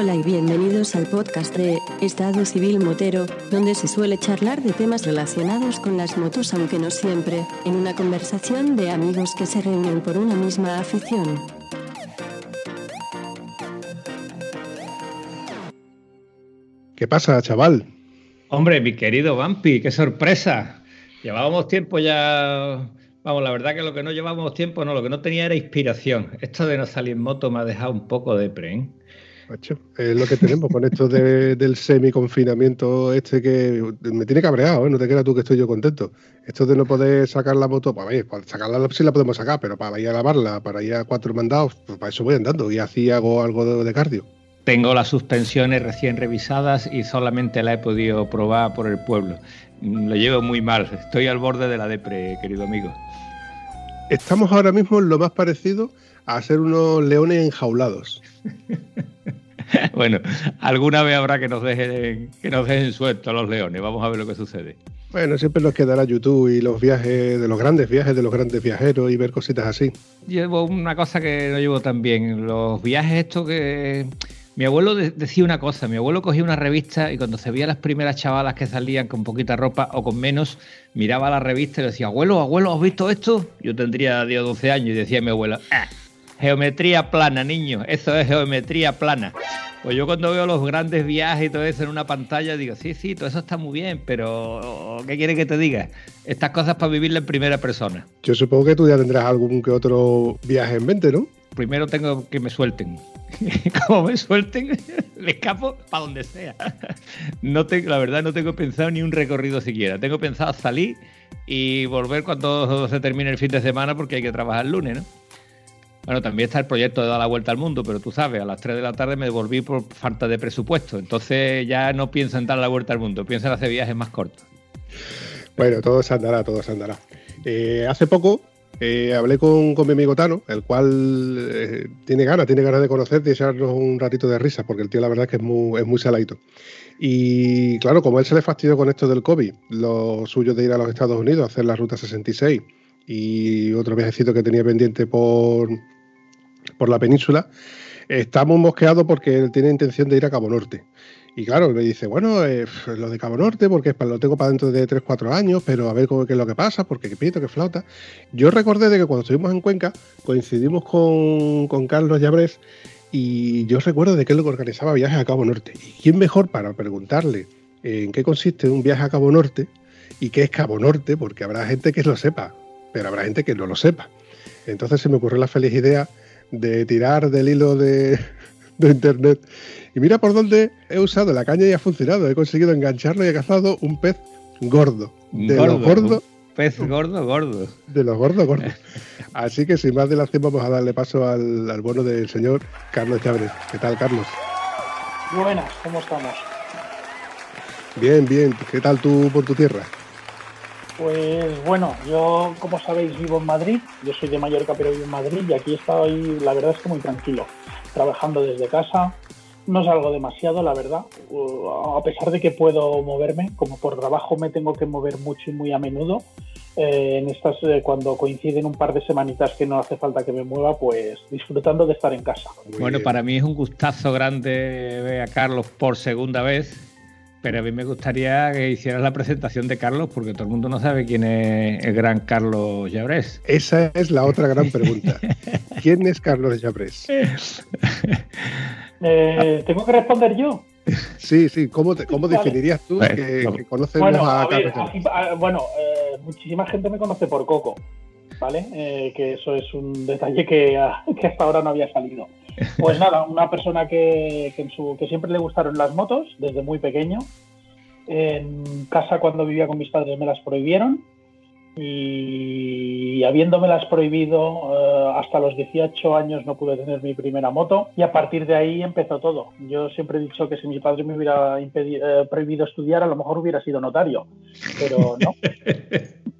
Hola y bienvenidos al podcast de Estado Civil Motero, donde se suele charlar de temas relacionados con las motos, aunque no siempre, en una conversación de amigos que se reúnen por una misma afición. ¿Qué pasa, chaval? Hombre, mi querido Vampi, qué sorpresa. Llevábamos tiempo ya. Vamos, la verdad que lo que no llevábamos tiempo, no, lo que no tenía era inspiración. Esto de no salir en moto me ha dejado un poco de pre. ¿eh? Es lo que tenemos con esto del semi-confinamiento este que me tiene cabreado, ¿eh? no te creas tú que estoy yo contento. Esto de no poder sacar la moto, pues, ver, para sacarla sí la podemos sacar, pero para ir a lavarla, para ir a cuatro mandados, pues para eso voy andando y así hago algo de, cardio. Tengo las suspensiones recién revisadas y solamente la he podido probar por el pueblo. Lo llevo muy mal, estoy al borde de la depre, querido amigo. Estamos ahora mismo en lo más parecido a ser unos leones enjaulados. bueno, alguna vez habrá que nos dejen, que nos dejen sueltos los leones. Vamos a ver lo que sucede. Bueno, siempre nos quedará YouTube y los viajes de los grandes viajes de los grandes viajeros y ver cositas así. Llevo una cosa que no llevo tan bien. Los viajes estos que... Mi abuelo decía una cosa, mi abuelo cogía una revista y cuando se veía las primeras chavalas que salían con poquita ropa o con menos, miraba la revista y le decía, abuelo, abuelo, ¿has visto esto? Yo tendría 10 o 12 años y decía mi abuela, ah, Geometría plana, niño. Eso es geometría plana. Pues yo cuando veo los grandes viajes y todo eso en una pantalla digo, sí, sí, todo eso está muy bien, pero ¿qué quiere que te diga? Estas cosas para vivirla en primera persona. Yo supongo que tú ya tendrás algún que otro viaje en mente, ¿no? Primero tengo que me suelten. Como me suelten, me escapo para donde sea. No tengo, la verdad no tengo pensado ni un recorrido siquiera. Tengo pensado salir y volver cuando se termine el fin de semana porque hay que trabajar el lunes, ¿no? Bueno, también está el proyecto de dar la vuelta al mundo, pero tú sabes, a las 3 de la tarde me devolví por falta de presupuesto. Entonces ya no pienso en dar la vuelta al mundo, pienso en hacer viajes más cortos. Bueno, todo se andará, todo se andará. Eh, hace poco eh, hablé con, mi amigo Tano, el cual eh, tiene ganas, tiene ganas de conocerte y echarnos un ratito de risa, porque el tío la verdad es que es muy, es muy saladito. Y claro, como él se le fastidió con esto del COVID, lo suyo de ir a los Estados Unidos a hacer la ruta 66 y otro viajecito que tenía pendiente por, por la península, está muy mosqueado porque él tiene intención de ir a Cabo Norte. Y claro, me dice, bueno, eh, lo de Cabo Norte, porque lo tengo para dentro de 3, 4 años, pero a ver qué es lo que pasa, porque qué pito, qué flauta. Yo recordé de que cuando estuvimos en Cuenca, coincidimos con, con Carlos Llabrés, y yo recuerdo de que él organizaba viajes a Cabo Norte. ¿Y quién mejor para preguntarle en qué consiste un viaje a Cabo Norte y qué es Cabo Norte? Porque habrá gente que lo sepa pero habrá gente que no lo sepa. Entonces se me ocurrió la feliz idea de tirar del hilo de, internet. Y mira por dónde he usado la caña y ha funcionado. He conseguido engancharlo y he cazado un pez gordo. De gordo, los gordos. Pez gordo, gordo. De los gordos, gordos. Así que sin más dilación vamos a darle paso al, al bono del señor Carlos Chávez. ¿Qué tal, Carlos? Buenas, ¿cómo estamos? Bien, bien. ¿Qué tal tú por tu tierra? Pues bueno, yo como sabéis vivo en Madrid, yo soy de Mallorca pero vivo en Madrid y aquí estoy, la verdad es que muy tranquilo, trabajando desde casa, no salgo demasiado, la verdad, uh, a pesar de que puedo moverme, como por trabajo me tengo que mover mucho y muy a menudo, eh, en estas eh, cuando coinciden un par de semanitas que no hace falta que me mueva, pues disfrutando de estar en casa. bueno, para mí es un gustazo grande ver a Carlos por segunda vez pero a mí me gustaría que hicieras la presentación de Carlos, porque todo el mundo no sabe quién es el gran Carlos Llabrés. Esa es la otra gran pregunta. ¿Quién es Carlos Llabrés? Eh, ¿Tengo que responder yo? Sí, sí. ¿Cómo, cómo definirías tú que, conocemos a, Carlos Bueno, eh, muchísima gente me conoce por Coco, ¿vale? Eh, que eso es un detalle que, que hasta ahora no había salido. Pues nada, una persona que, que, siempre le gustaron las motos desde muy pequeño. En casa cuando vivía con mis padres me las prohibieron y habiéndomelas prohibido eh, hasta los 18 años no pude tener mi primera moto y a partir de ahí empezó todo. Yo siempre he dicho que si mi padre me hubiera eh, prohibido estudiar a lo mejor hubiera sido notario, pero no.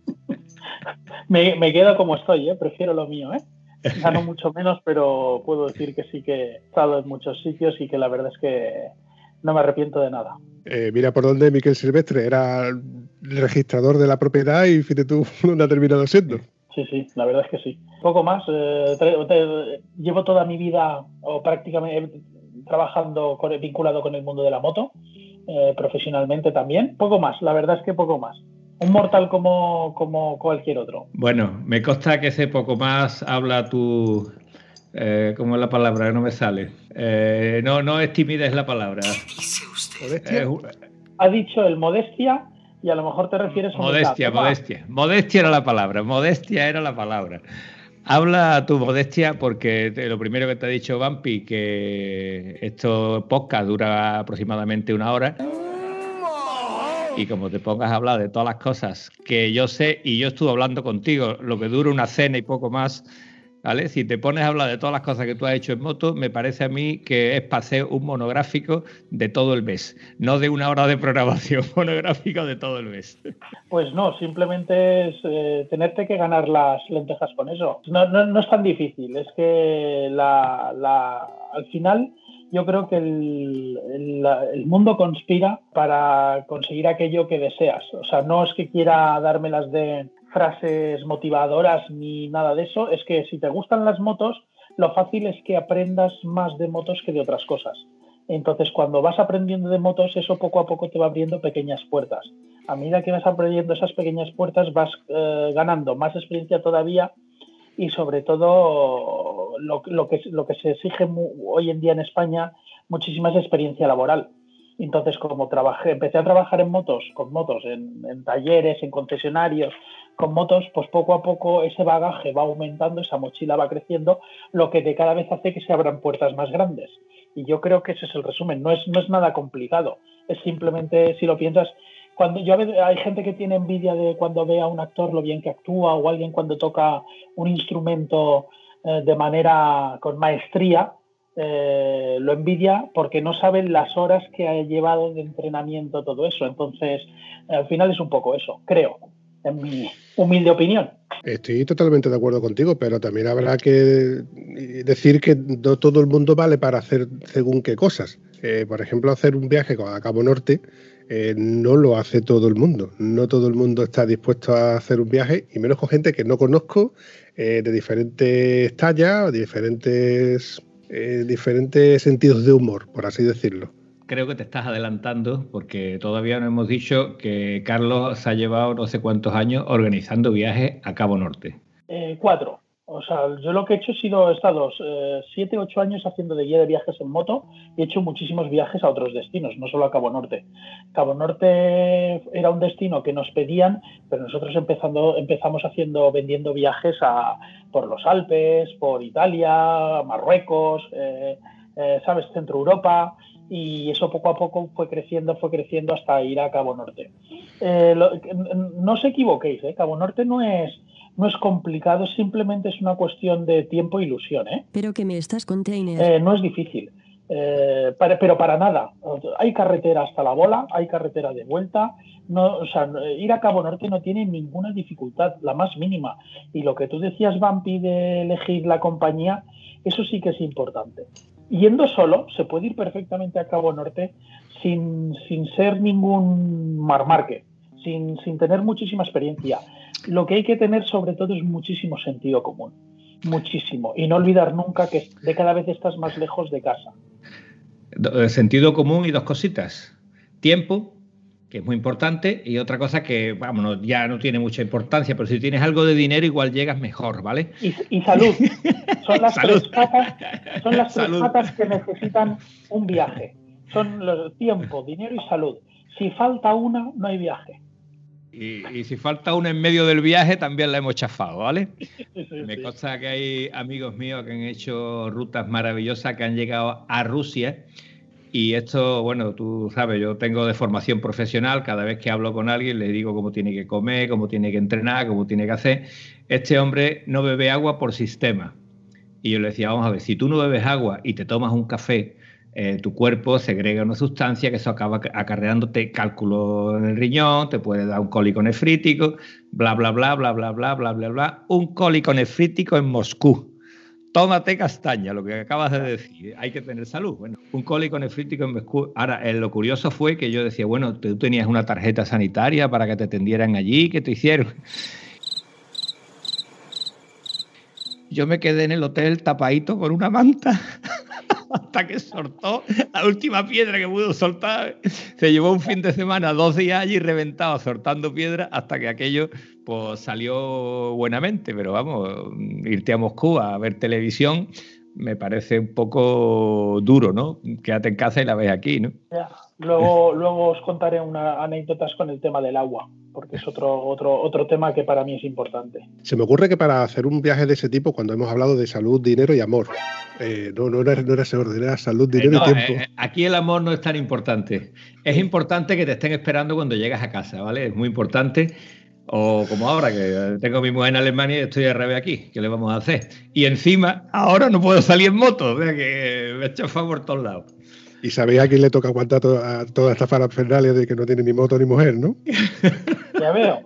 me, me, quedo como estoy, ¿eh? prefiero lo mío. ¿eh? Gano mucho menos, pero puedo decir que sí que he estado en muchos sitios y que la verdad es que no me arrepiento de nada. Eh, mira por dónde Miquel Silvestre era el registrador de la propiedad y fíjate tú dónde ha terminado siendo. Sí, sí, la verdad es que sí. Poco más. Eh, llevo toda mi vida, o prácticamente trabajando vinculado con el mundo de la moto, eh, profesionalmente también. Poco más, la verdad es que poco más. Un mortal como, como cualquier otro. Bueno, me consta que ese poco más habla tu... Eh, ¿Cómo es la palabra? No me sale. Eh, no, no es timidez la palabra. ¿Qué dice usted? ha dicho el modestia y a lo mejor te refieres a... Modestia, modestia. Modestia era la palabra. Modestia era la palabra. Habla tu modestia porque lo primero que te ha dicho Vampi, que esto podcast dura aproximadamente una hora. Y como te pongas a hablar de todas las cosas que yo sé y yo estuve hablando contigo, lo que dura una cena y poco más, ¿vale? Si te pones a hablar de todas las cosas que tú has hecho en moto, me parece a mí que es para hacer un monográfico de todo el mes, no de una hora de programación, monográfico de todo el mes. Pues no, simplemente es eh, tenerte que ganar las lentejas con eso. No, no, es tan difícil, es que la, la, al final yo creo que el, mundo conspira para conseguir aquello que deseas. O sea, no es que quiera dármelas de frases motivadoras ni nada de eso, es que si te gustan las motos, lo fácil es que aprendas más de motos que de otras cosas. Entonces, cuando vas aprendiendo de motos, eso poco a poco te va abriendo pequeñas puertas. A medida que vas aprendiendo esas pequeñas puertas, vas eh, ganando más experiencia todavía y sobre todo lo, que, lo que se exige hoy en día en España, muchísima experiencia laboral. Entonces, como trabajé, empecé a trabajar en motos, con motos, en talleres, en concesionarios, con motos, pues poco a poco ese bagaje va aumentando, esa mochila va creciendo, lo que de cada vez hace que se abran puertas más grandes. Y yo creo que ese es el resumen, no es, no es nada complicado, es simplemente, si lo piensas, cuando yo hay gente que tiene envidia de cuando ve a un actor lo bien que actúa o alguien cuando toca un instrumento eh, de manera con maestría, eh, lo envidia porque no saben las horas que ha llevado de entrenamiento todo eso. Entonces, al final es un poco eso, creo en mi humilde opinión. Estoy totalmente de acuerdo contigo, pero también habrá que decir que no todo el mundo vale para hacer según qué cosas. Eh, por ejemplo, hacer un viaje a Cabo Norte eh, no lo hace todo el mundo. No todo el mundo está dispuesto a hacer un viaje, y menos con gente que no conozco, eh, de diferentes tallas, de diferentes, diferentes sentidos de humor, por así decirlo creo que te estás adelantando porque todavía no hemos dicho que Carlos se ha llevado no sé cuántos años organizando viajes a Cabo Norte. Eh, cuatro. O sea, yo lo que he hecho ha sido, he estado eh, siete, ocho años haciendo de guía de viajes en moto y he hecho muchísimos viajes a otros destinos, no solo a Cabo Norte. Cabo Norte era un destino que nos pedían, pero nosotros empezando, empezamos haciendo, vendiendo viajes a, por los Alpes, por Italia, Marruecos, eh, ¿sabes? Centro Europa y eso poco a poco fue creciendo, fue creciendo hasta ir a Cabo Norte. Eh, no os equivoquéis, ¿eh? Cabo Norte no es, no es complicado, simplemente es una cuestión de tiempo e ilusión. ¿eh? Pero que me estás container. Eh, no es difícil, pero para nada. Hay carretera hasta la bola, hay carretera de vuelta. No, o sea, ir a Cabo Norte no tiene ninguna dificultad, la más mínima. Y lo que tú decías, Vampi, de elegir la compañía, eso sí que es importante yendo solo, se puede ir perfectamente a Cabo Norte sin, ser ningún marmarque, sin, sin tener muchísima experiencia. Lo que hay que tener sobre todo es muchísimo sentido común, muchísimo, y no olvidar nunca que de cada vez estás más lejos de casa. Eh, sentido común y dos cositas. Tiempo, que es muy importante, y otra cosa que, vamos, ya no tiene mucha importancia, pero si tienes algo de dinero igual llegas mejor, ¿vale? Y, salud. Son las tres patas, son las tres patas que necesitan un viaje. Son los tiempo, dinero y salud. Si falta una, no hay viaje. Y, si falta una en medio del viaje, también la hemos chafado, ¿vale? Me consta que hay amigos míos que han hecho rutas maravillosas, que han llegado a Rusia y esto, bueno, tú sabes, yo tengo de formación profesional, cada vez que hablo con alguien le digo cómo tiene que comer, cómo tiene que entrenar, cómo tiene que hacer. Este hombre no bebe agua por sistema. Y yo le decía, vamos a ver, si tú no bebes agua y te tomas un café, eh, tu cuerpo segrega una sustancia que eso acaba acarreándote cálculo en el riñón, te puede dar un cólico nefrítico, bla, bla, bla, bla, bla, bla, bla, bla, bla. Un cólico nefrítico en Moscú tómate castaña, lo que acabas de decir, hay que tener salud. Bueno, un cólico nefrítico en Ahora, eh, lo curioso fue que yo decía, bueno, tú tenías una tarjeta sanitaria para que te atendieran allí, ¿qué te hicieron? Yo me quedé en el hotel tapadito con una manta. hasta que soltó la última piedra que pudo soltar. Se llevó un fin de semana, dos días allí reventado, soltando piedras, hasta que aquello pues salió buenamente. Pero vamos, irte a Moscú a ver televisión me parece un poco duro, ¿no? Quédate en casa y la ves aquí, ¿no? Luego, luego os contaré unas anécdotas con el tema del agua porque es otro, otro, otro tema que para mí es importante. Se me ocurre que para hacer un viaje de ese tipo, cuando hemos hablado de salud, dinero y amor, eh, no, no, era, no era ese orden, era salud, dinero y tiempo. Eh, aquí el amor no es tan importante. Es importante que te estén esperando cuando llegas a casa, ¿vale? Es muy importante. O como ahora, que tengo mi mujer en Alemania y estoy de revés aquí, ¿qué le vamos a hacer? Y encima, ahora no puedo salir en moto, o sea que me he hecho favor por todos lados. Y sabéis a quién le toca aguantar toda, toda esta parafernalia de que no tiene ni moto ni mujer, ¿no? Ya veo.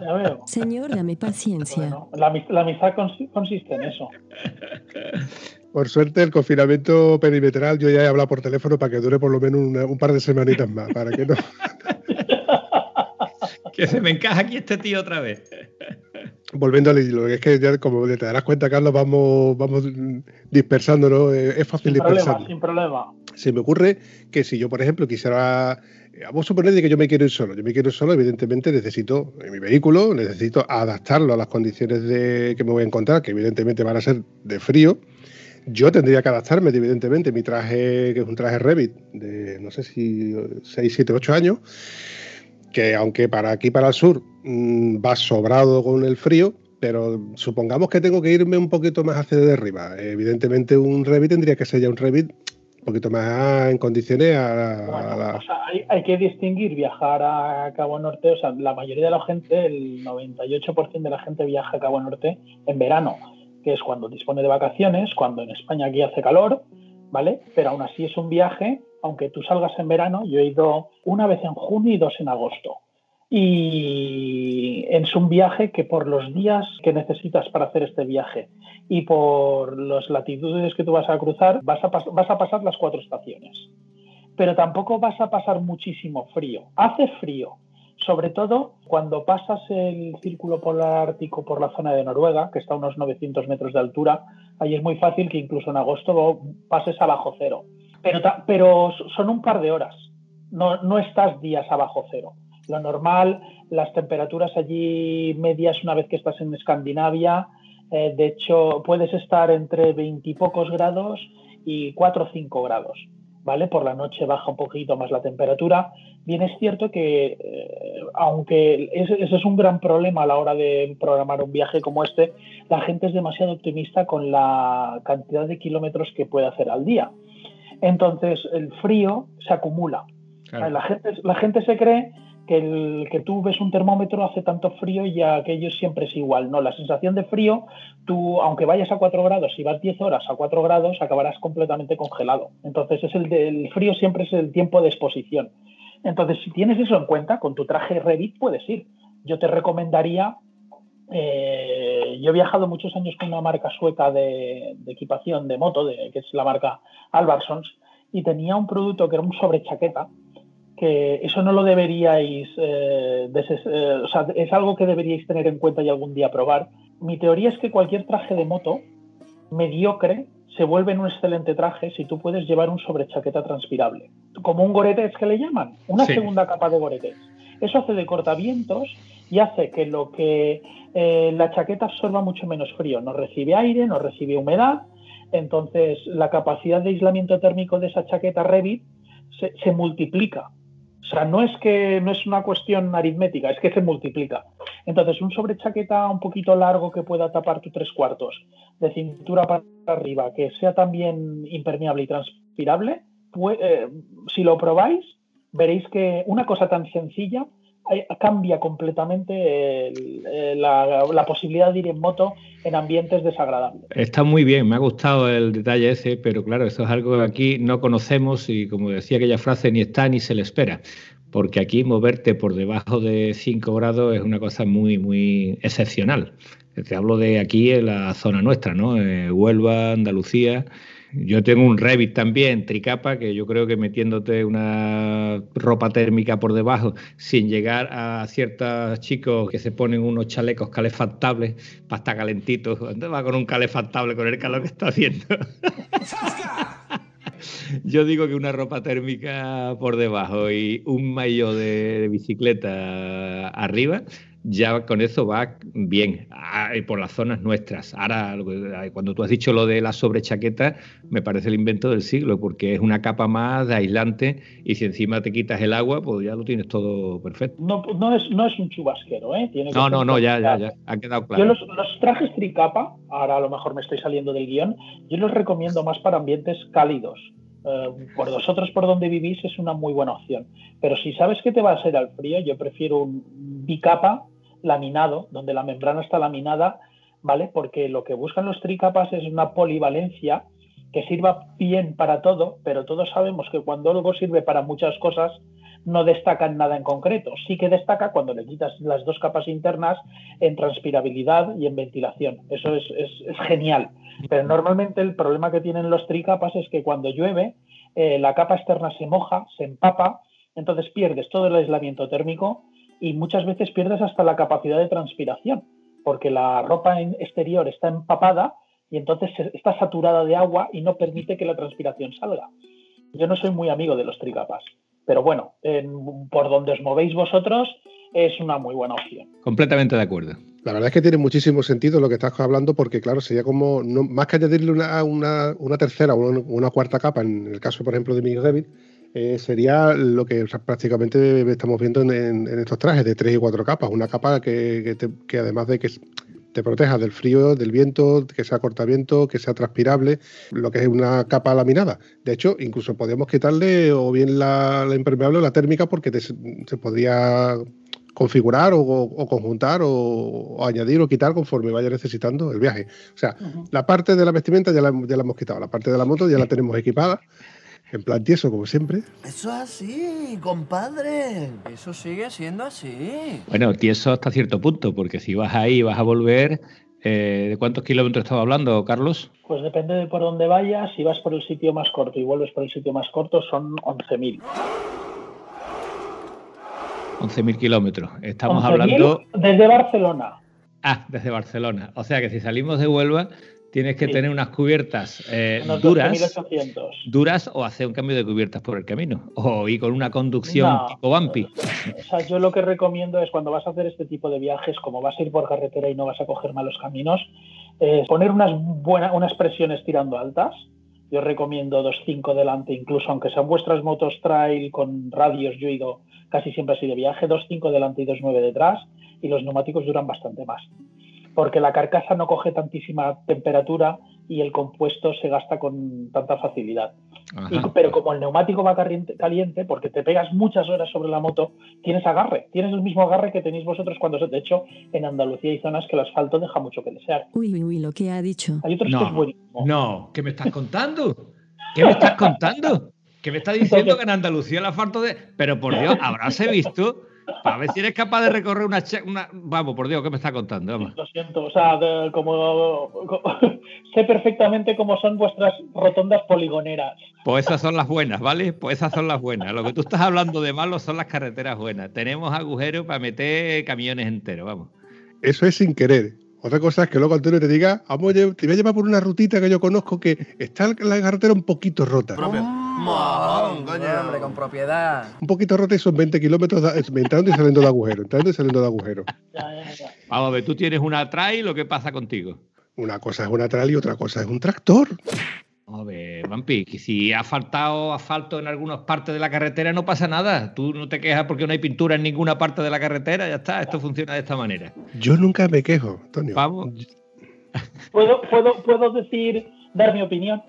Ya veo. Señor, dame paciencia. la, amistad consiste en eso. Por suerte, el confinamiento perimetral yo ya he hablado por teléfono para que dure por lo menos un par de semanitas más, para que no. que se me encaja aquí este tío otra vez volviendo al hilo, es que ya como te darás cuenta, Carlos, vamos, vamos dispersándonos, es fácil dispersar. sin problema. Se me ocurre que si yo, por ejemplo, quisiera, eh, vamos a suponer que yo me quiero ir solo, yo me quiero ir solo, evidentemente necesito mi vehículo, necesito adaptarlo a las condiciones de, que me voy a encontrar, que evidentemente van a ser de frío. Yo tendría que adaptarme, evidentemente, mi traje, que es un traje Revit de, no sé si 6, 7, 8 años, que aunque para aquí, para el sur, mm, va sobrado con el frío, pero supongamos que tengo que irme un poquito más hacia de arriba. Evidentemente un Revit tendría que ser ya un Revit un poquito más en condiciones a, hay, que distinguir viajar a Cabo Norte, o sea, la mayoría de la gente, el 98% de la gente viaja a Cabo Norte en verano, que es cuando dispone de vacaciones, cuando en España aquí hace calor, ¿vale? Pero aún así es un viaje aunque tú salgas en verano, yo he ido una vez en junio y dos en agosto. Y es un viaje que por los días que necesitas para hacer este viaje y por las latitudes que tú vas a cruzar, vas a, a pasar las cuatro estaciones. Pero tampoco vas a pasar muchísimo frío. Hace frío, sobre todo cuando pasas el círculo polar ártico por la zona de Noruega, que está a unos 900 metros de altura, ahí es muy fácil que incluso en agosto pases a bajo cero pero, pero son un par de horas, no, no estás días abajo cero. Lo normal, las temperaturas allí medias una vez que estás en Escandinavia, eh, de hecho puedes estar entre 20 y pocos grados y 4 o 5 grados. ¿Vale? Por la noche baja un poquito más la temperatura. Bien es cierto que, eh, aunque ese, es un gran problema a la hora de programar un viaje como este, la gente es demasiado optimista con la cantidad de kilómetros que puede hacer al día. Entonces el frío se acumula. La, gente, la gente se cree que, el, que tú ves un termómetro hace tanto frío y aquello siempre es igual. No, la sensación de frío, tú, aunque vayas a 4 grados, si vas 10 horas a 4 grados, acabarás completamente congelado. Entonces, es el, el frío siempre es el tiempo de exposición. Entonces, si tienes eso en cuenta, con tu traje Revit puedes ir. Yo te recomendaría eh, yo he viajado muchos años con una marca sueca de, equipación de moto, de, que es la marca Albarsons, y tenía un producto que era un sobrechaqueta, que eso no lo deberíais, eh, eh, o sea, es algo que deberíais tener en cuenta y algún día probar. Mi teoría es que cualquier traje de moto mediocre se vuelve en un excelente traje si tú puedes llevar un sobrechaqueta transpirable, como un goretex que le llaman, una segunda capa de goretex. Eso hace de cortavientos y hace que lo que eh, la chaqueta absorba mucho menos frío, no recibe aire, no recibe humedad, entonces la capacidad de aislamiento térmico de esa chaqueta Revit se, multiplica. O sea, no es que no es una cuestión aritmética, es que se multiplica. Entonces, un sobrechaqueta un poquito largo que pueda tapar tu tres cuartos, de cintura para arriba, que sea también impermeable y transpirable, pues, si lo probáis, veréis que una cosa tan sencilla cambia completamente la, posibilidad de ir en moto en ambientes desagradables. Está muy bien, me ha gustado el detalle ese, pero claro, eso es algo que aquí no conocemos y como decía aquella frase, ni está ni se le espera, porque aquí moverte por debajo de 5 grados es una cosa muy, muy excepcional. Te hablo de aquí en la zona nuestra, ¿no? Eh, Huelva, Andalucía. Yo tengo un Revit también, tricapa, que yo creo que metiéndote una ropa térmica por debajo, sin llegar a ciertos chicos que se ponen unos chalecos calefactables para estar calentitos. ¿Dónde va con un calefactable con el calor que está haciendo? Yo digo que una ropa térmica por debajo y un maillot de bicicleta arriba ya con eso va bien por las zonas nuestras. Ahora, cuando tú has dicho lo de la sobrechaqueta, me parece el invento del siglo, porque es una capa más de aislante y si encima te quitas el agua, pues ya lo tienes todo perfecto. No, no, es, no es un chubasquero, ¿eh? no, no, no, ya, ya, ya, ha quedado claro. Yo los, los trajes tricapa, ahora a lo mejor me estoy saliendo del guion, yo los recomiendo más para ambientes cálidos. Eh, por vosotros por donde vivís es una muy buena opción. Pero si sabes que te va a ser al frío, yo prefiero un bicapa laminado, donde la membrana está laminada, ¿vale? Porque lo que buscan los tricapas es una polivalencia que sirva bien para todo, pero todos sabemos que cuando algo sirve para muchas cosas, no destaca en nada en concreto. Sí que destaca cuando le quitas las dos capas internas en transpirabilidad y en ventilación. Eso es, genial. Pero normalmente el problema que tienen los tricapas es que cuando llueve, eh, la capa externa se moja, se empapa, entonces pierdes todo el aislamiento térmico y muchas veces pierdes hasta la capacidad de transpiración, porque la ropa exterior está empapada y entonces está saturada de agua y no permite que la transpiración salga. Yo no soy muy amigo de los tricapas, pero bueno, por donde os movéis vosotros es una muy buena opción. Completamente de acuerdo. La verdad es que tiene muchísimo sentido lo que estás hablando, porque claro, sería como, más que añadirle una, una, tercera o una, cuarta capa, en el caso, por ejemplo, de mi Revit, eh, sería lo que prácticamente estamos viendo en, estos trajes de tres y cuatro capas. Una capa que, además de que te proteja del frío, del viento, que sea cortaviento, que sea transpirable, lo que es una capa laminada. De hecho, incluso podríamos quitarle o bien la, impermeable o la térmica porque se podría configurar o, conjuntar o, añadir o quitar conforme vaya necesitando el viaje. O sea, la parte de la vestimenta ya la, ya la hemos quitado, la parte de la moto ya la tenemos equipada en plan tieso, como siempre. Eso es así, compadre. Eso sigue siendo así. Bueno, tieso hasta cierto punto, porque si vas ahí y vas a volver, eh, ¿de cuántos kilómetros estaba hablando, Carlos? Pues depende de por dónde vayas. Si vas por el sitio más corto y vuelves por el sitio más corto, son 11.000. 11.000 kilómetros. Estamos hablando... Desde Barcelona. Ah, desde Barcelona. O sea que si salimos de Huelva, tienes que tener unas cubiertas eh, duras, duras o hacer un cambio de cubiertas por el camino o ir con una conducción tipo Bumpy. O sea, yo lo que recomiendo es cuando vas a hacer este tipo de viajes, como vas a ir por carretera y no vas a coger malos caminos, poner unas buenas unas presiones tirando altas. Yo recomiendo 2.5 delante, incluso aunque sean vuestras motos trail con radios, yo he ido casi siempre así de viaje, 2.5 delante y 2.9 detrás, y los neumáticos duran bastante más porque la carcasa no coge tantísima temperatura y el compuesto se gasta con tanta facilidad. pero como el neumático va caliente, porque te pegas muchas horas sobre la moto, tienes agarre, tienes el mismo agarre que tenéis vosotros cuando se de hecho en Andalucía hay zonas que el asfalto deja mucho que desear. Uy, uy, uy, lo que ha dicho. Hay otros que es buenísimo. No, ¿qué me estás contando? ¿Qué me estás contando? ¿Qué me estás diciendo que en Andalucía el asfalto de... Pero por Dios, habráse visto para ver si eres capaz de recorrer una, una... Vamos, por Dios, ¿qué me está contando? Lo siento, o sea, como, sé perfectamente cómo son vuestras rotondas poligoneras. Pues esas son las buenas, ¿vale? Pues esas son las buenas. Lo que tú estás hablando de malo son las carreteras buenas. Tenemos agujeros para meter camiones enteros, vamos. Eso es sin querer. Otra cosa es que luego Antonio te diga, vamos, te voy a llevar por una rutita que yo conozco que está la carretera un poquito rota. Hombre, con propiedad. Un poquito rota y son 20 kilómetros entrando y saliendo de agujero, entrando y saliendo de agujero. Vamos a ver, tú tienes una trail, ¿lo que pasa contigo? Una cosa es una trail y otra cosa es un tractor. A ver, Vampi, que si ha faltado asfalto en algunas partes de la carretera no pasa nada. Tú no te quejas porque no hay pintura en ninguna parte de la carretera, ya está, esto funciona de esta manera. Yo nunca me quejo, Antonio. Vamos. ¿Puedo, puedo, puedo decir, dar mi opinión?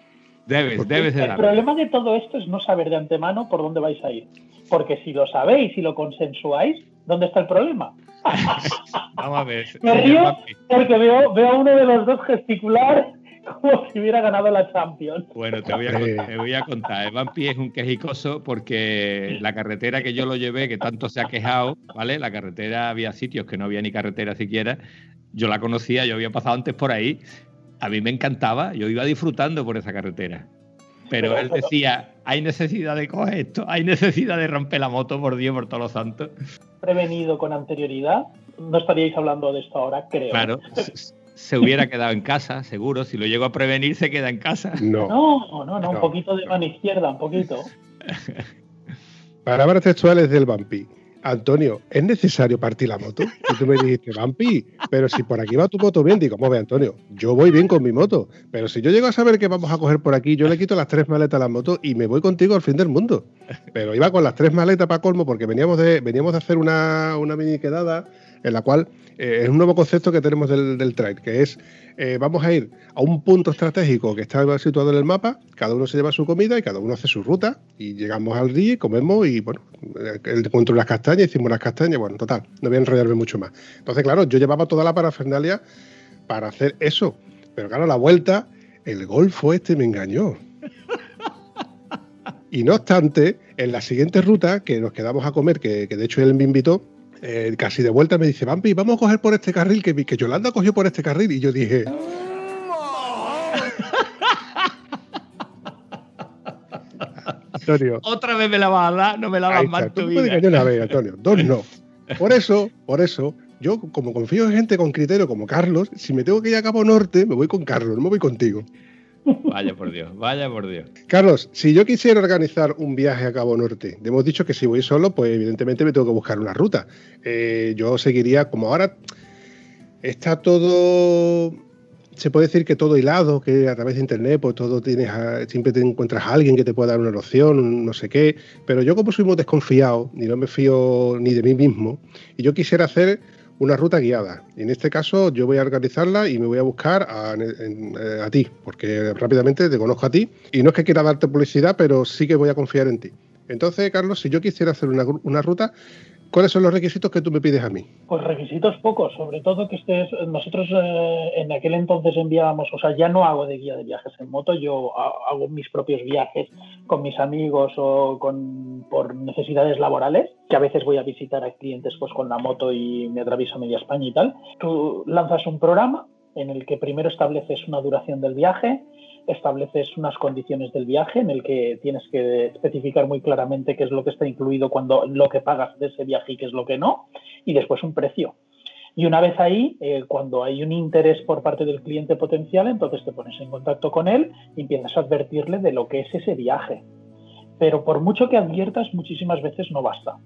Debes, debes El problema de todo esto es no saber de antemano por dónde vais a ir. Porque si lo sabéis y lo consensuáis, ¿dónde está el problema? Vamos a ver. Me río porque veo, veo a uno de los dos gesticular como si hubiera ganado la Champions. Bueno, te voy a, contar, te voy a contar. Vampi es un quejicoso porque la carretera que yo lo llevé, que tanto se ha quejado, ¿vale? La carretera había sitios que no había ni carretera siquiera. Yo la conocía, yo había pasado antes por ahí. A mí me encantaba, yo iba disfrutando por esa carretera. Pero él decía, hay necesidad de coger esto, hay necesidad de romper la moto, por Dios, por todos los santos. Prevenido con anterioridad, no estaríais hablando de esto ahora, creo. Claro. se hubiera quedado en casa, seguro. Si lo llego a prevenir, se queda en casa. No. No, no, no, un poquito de mano izquierda, un poquito. Palabras textuales del vampi. Antonio, ¿es necesario partir la moto? Y tú me dijiste, vampi, pero si por aquí va tu moto bien, digo, ¿cómo ve, Antonio? Yo voy bien con mi moto, pero si yo llego a saber que vamos a coger por aquí, yo le quito las tres maletas a la moto y me voy contigo al fin del mundo. Pero iba con las tres maletas para colmo porque veníamos de, veníamos de hacer una, una mini quedada en la cual eh, es un nuevo concepto que tenemos del, trail, que es eh, vamos a ir a un punto estratégico que está situado en el mapa, cada uno se lleva su comida y cada uno hace su ruta y llegamos al río, comemos y bueno, encuentro las castañas, hicimos las castañas, bueno, total, no voy a enrollarme mucho más. Entonces, claro, yo llevaba toda la parafernalia para hacer eso, pero claro, la vuelta, el golfo este me engañó. Y no obstante, en la siguiente ruta que nos quedamos a comer, que de hecho él me invitó, eh, casi de vuelta me dice, Vampi, vamos a coger por este carril, que, que Yolanda cogió por este carril. Y yo dije... Antonio. Otra vez me la vas a dar, no me la vas está, tu vida. una vez, Antonio. Dos no. Por eso, por eso, yo como confío en gente con criterio como Carlos, si me tengo que ir a Cabo Norte, me voy con Carlos, no me voy contigo. Vaya por Dios, vaya por Dios. Carlos, si yo quisiera organizar un viaje a Cabo Norte, hemos dicho que si voy solo, pues evidentemente me tengo que buscar una ruta. Eh, yo seguiría, como ahora está todo, se puede decir que todo hilado, que a través de internet, pues todo tienes, a- siempre te encuentras a alguien que te pueda dar una opción, un no sé qué. Pero yo como soy muy desconfiado, ni no me fío ni de mí mismo, y yo quisiera hacer una ruta guiada. En este caso yo voy a organizarla y me voy a buscar a, eh, a ti, porque rápidamente te conozco a ti. Y no es que quiera darte publicidad, pero sí que voy a confiar en ti. Entonces, Carlos, si yo quisiera hacer una, una ruta, ¿cuáles son los requisitos que tú me pides a mí? Pues requisitos pocos, sobre todo que estés. Nosotros eh, en aquel entonces enviábamos, o sea, ya no hago de guía de viajes en moto, yo ha- hago mis propios viajes con mis amigos o con por necesidades laborales, que a veces voy a visitar a clientes pues con la moto y me atravieso media España y tal. Tú lanzas un programa en el que primero estableces una duración del viaje, estableces unas condiciones del viaje en el que tienes que especificar muy claramente qué es lo que está incluido cuando lo que pagas de ese viaje y qué es lo que no, y después un precio. Y una vez ahí, eh, cuando hay un interés por parte del cliente potencial, entonces te pones en contacto con él y empiezas a advertirle de lo que es ese viaje. Pero por mucho que adviertas, muchísimas veces no basta.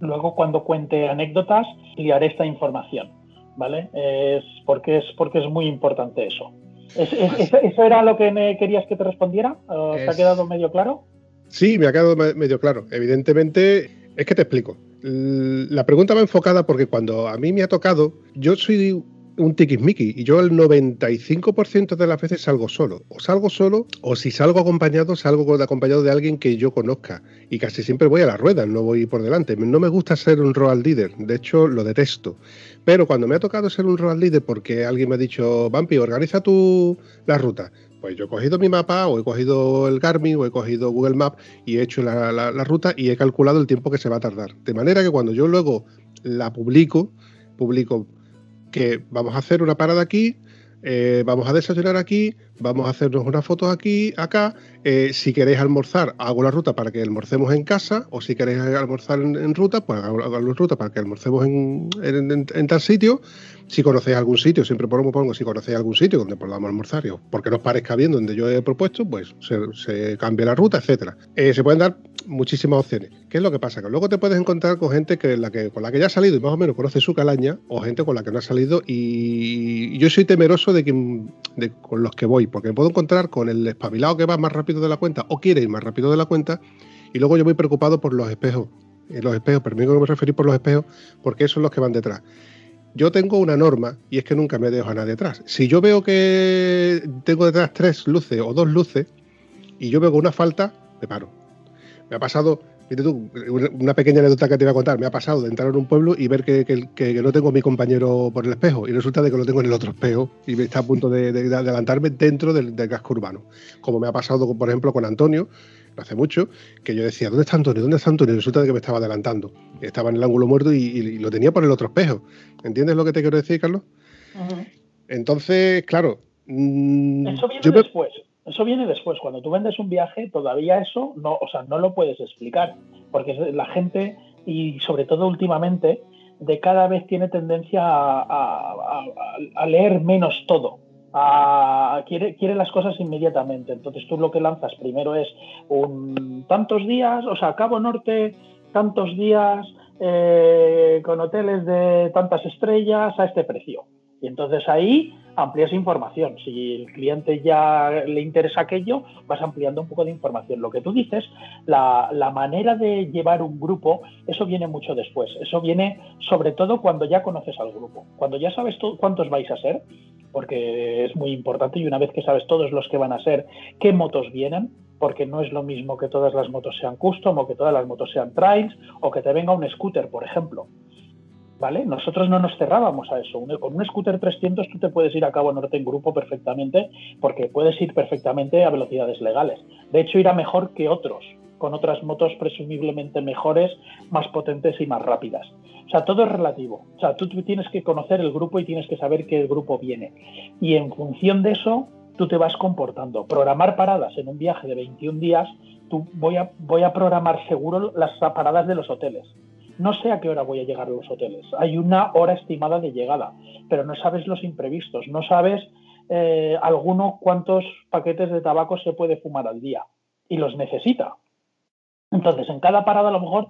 Luego, cuando cuente anécdotas, liaré esta información, ¿vale? Es porque es, porque es muy importante eso. Es- es- es- ¿Eso era lo que me querías que te respondiera? ¿Te ha quedado medio claro? Sí, me ha quedado me- medio claro. Evidentemente, es que te explico. La pregunta va enfocada porque cuando a mí me ha tocado, yo soy un tiquismiqui y yo el 95% de las veces salgo solo. O salgo solo, o si salgo acompañado, salgo acompañado de alguien que yo conozca. Y casi siempre voy a la rueda, no voy por delante. No me gusta ser un road leader, de hecho lo detesto. Pero cuando me ha tocado ser un road leader porque alguien me ha dicho, Vampi, organiza tú la ruta. Pues yo he cogido mi mapa, o he cogido el Garmin, o he cogido Google Maps y he hecho la, ruta y he calculado el tiempo que se va a tardar. De manera que cuando yo luego la publico, publico que vamos a hacer una parada aquí, eh, vamos a desayunar aquí, vamos a hacernos unas fotos aquí, acá. Eh, si queréis almorzar, hago la ruta para que almorcemos en casa, o si queréis almorzar en, ruta, pues hago, la ruta para que almorcemos en, tal sitio. Si conocéis algún sitio, siempre pongo, pongo si conocéis algún sitio donde podamos almorzar, y os- porque nos parezca bien donde yo he propuesto, pues se, cambia la ruta, etcétera. Eh, se pueden dar muchísimas opciones. ¿Qué es lo que pasa? Que luego te puedes encontrar con gente con la que ya has salido y más o menos conoce su calaña, o gente con la que no ha salido, y yo soy temeroso de, que, con los que voy, porque puedo encontrar con el espabilado que va más rápido de la cuenta o quiere ir más rápido de la cuenta, y luego yo voy preocupado por los espejos. Y los espejos, permítame que me referir por los espejos, porque esos son los que van detrás. Yo tengo una norma y es que nunca me dejo a nadie atrás. Si yo veo que tengo detrás tres luces o dos luces y yo veo una falta, me paro. Me ha pasado, tú, una- pequeña anécdota que te voy a contar. Me ha pasado de entrar en un pueblo y ver que, que- no tengo a mi compañero por el espejo y resulta de que lo tengo en el otro espejo y me está a punto de, de- de adelantarme dentro del, del casco urbano. Como me ha pasado, con- por ejemplo, con Antonio, no hace mucho, que yo decía, ¿dónde está Antonio? ¿Dónde está Antonio? Y resulta de que me estaba adelantando. Estaba en el ángulo muerto y, y- y lo tenía por el otro espejo. ¿Entiendes lo que te quiero decir, Carlos? Entonces, claro. mm, Eso viene yo me- después. Eso viene después. Cuando tú vendes un viaje, todavía eso no, o sea, no lo puedes explicar. Porque la gente, y sobre todo últimamente, de cada vez tiene tendencia a, leer menos todo. quiere, quiere las cosas inmediatamente. Entonces tú lo que lanzas primero es un tantos días, o sea, Cabo Norte, tantos días, eh, con hoteles de tantas estrellas a este precio. Y entonces ahí amplías información. Si el cliente ya le interesa aquello, vas ampliando un poco de información. Lo que tú dices, la, manera de llevar un grupo, eso viene mucho después. Eso viene sobre todo cuando ya conoces al grupo. Cuando ya sabes cuántos vais a ser, porque es muy importante y una vez que sabes todos los que van a ser, qué motos vienen, porque no es lo mismo que todas las motos sean custom o que todas las motos sean trails o que te venga un scooter, por ejemplo. ¿Vale? Nosotros no nos cerrábamos a eso. Con un scooter 300 tú te puedes ir a Cabo Norte en grupo perfectamente porque puedes ir perfectamente a velocidades legales. De hecho, irá mejor que otros, con otras motos presumiblemente mejores, más potentes y más rápidas. O sea, todo es relativo. O sea, tú tienes que conocer el grupo y tienes que saber qué grupo viene. Y en función de eso, tú te vas comportando. Programar paradas en un viaje de 21 días, tú voy a, voy a programar seguro las paradas de los hoteles no sé a qué hora voy a llegar a los hoteles. Hay una hora estimada de llegada, pero no sabes los imprevistos, no sabes eh, alguno cuántos paquetes de tabaco se puede fumar al día y los necesita. Entonces, en cada parada a lo mejor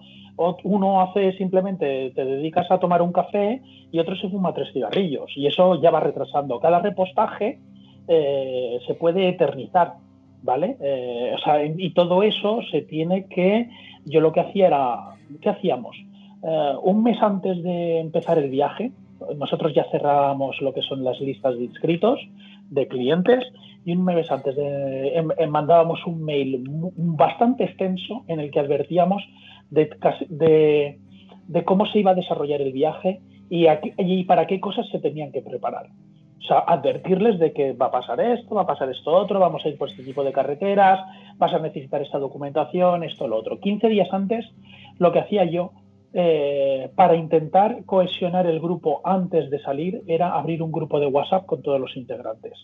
uno hace simplemente, te dedicas a tomar un café y otro se fuma tres cigarrillos y eso ya va retrasando. Cada repostaje eh, se puede eternizar, ¿vale? Eh, y todo eso se tiene que, yo lo que hacía era, ¿qué hacíamos? Eh, un mes antes de empezar el viaje, nosotros ya cerrábamos lo que son las listas de inscritos de clientes y un mes antes de, em, em, mandábamos un mail bastante extenso en el que advertíamos de, cómo se iba a desarrollar el viaje y, y, para qué cosas se tenían que preparar. O sea, advertirles de que va a pasar esto, va a pasar esto otro, vamos a ir por este tipo de carreteras, vas a necesitar esta documentación, esto, lo otro. 15 días antes, lo que hacía yo eh, para intentar cohesionar el grupo antes de salir era abrir un grupo de WhatsApp con todos los integrantes.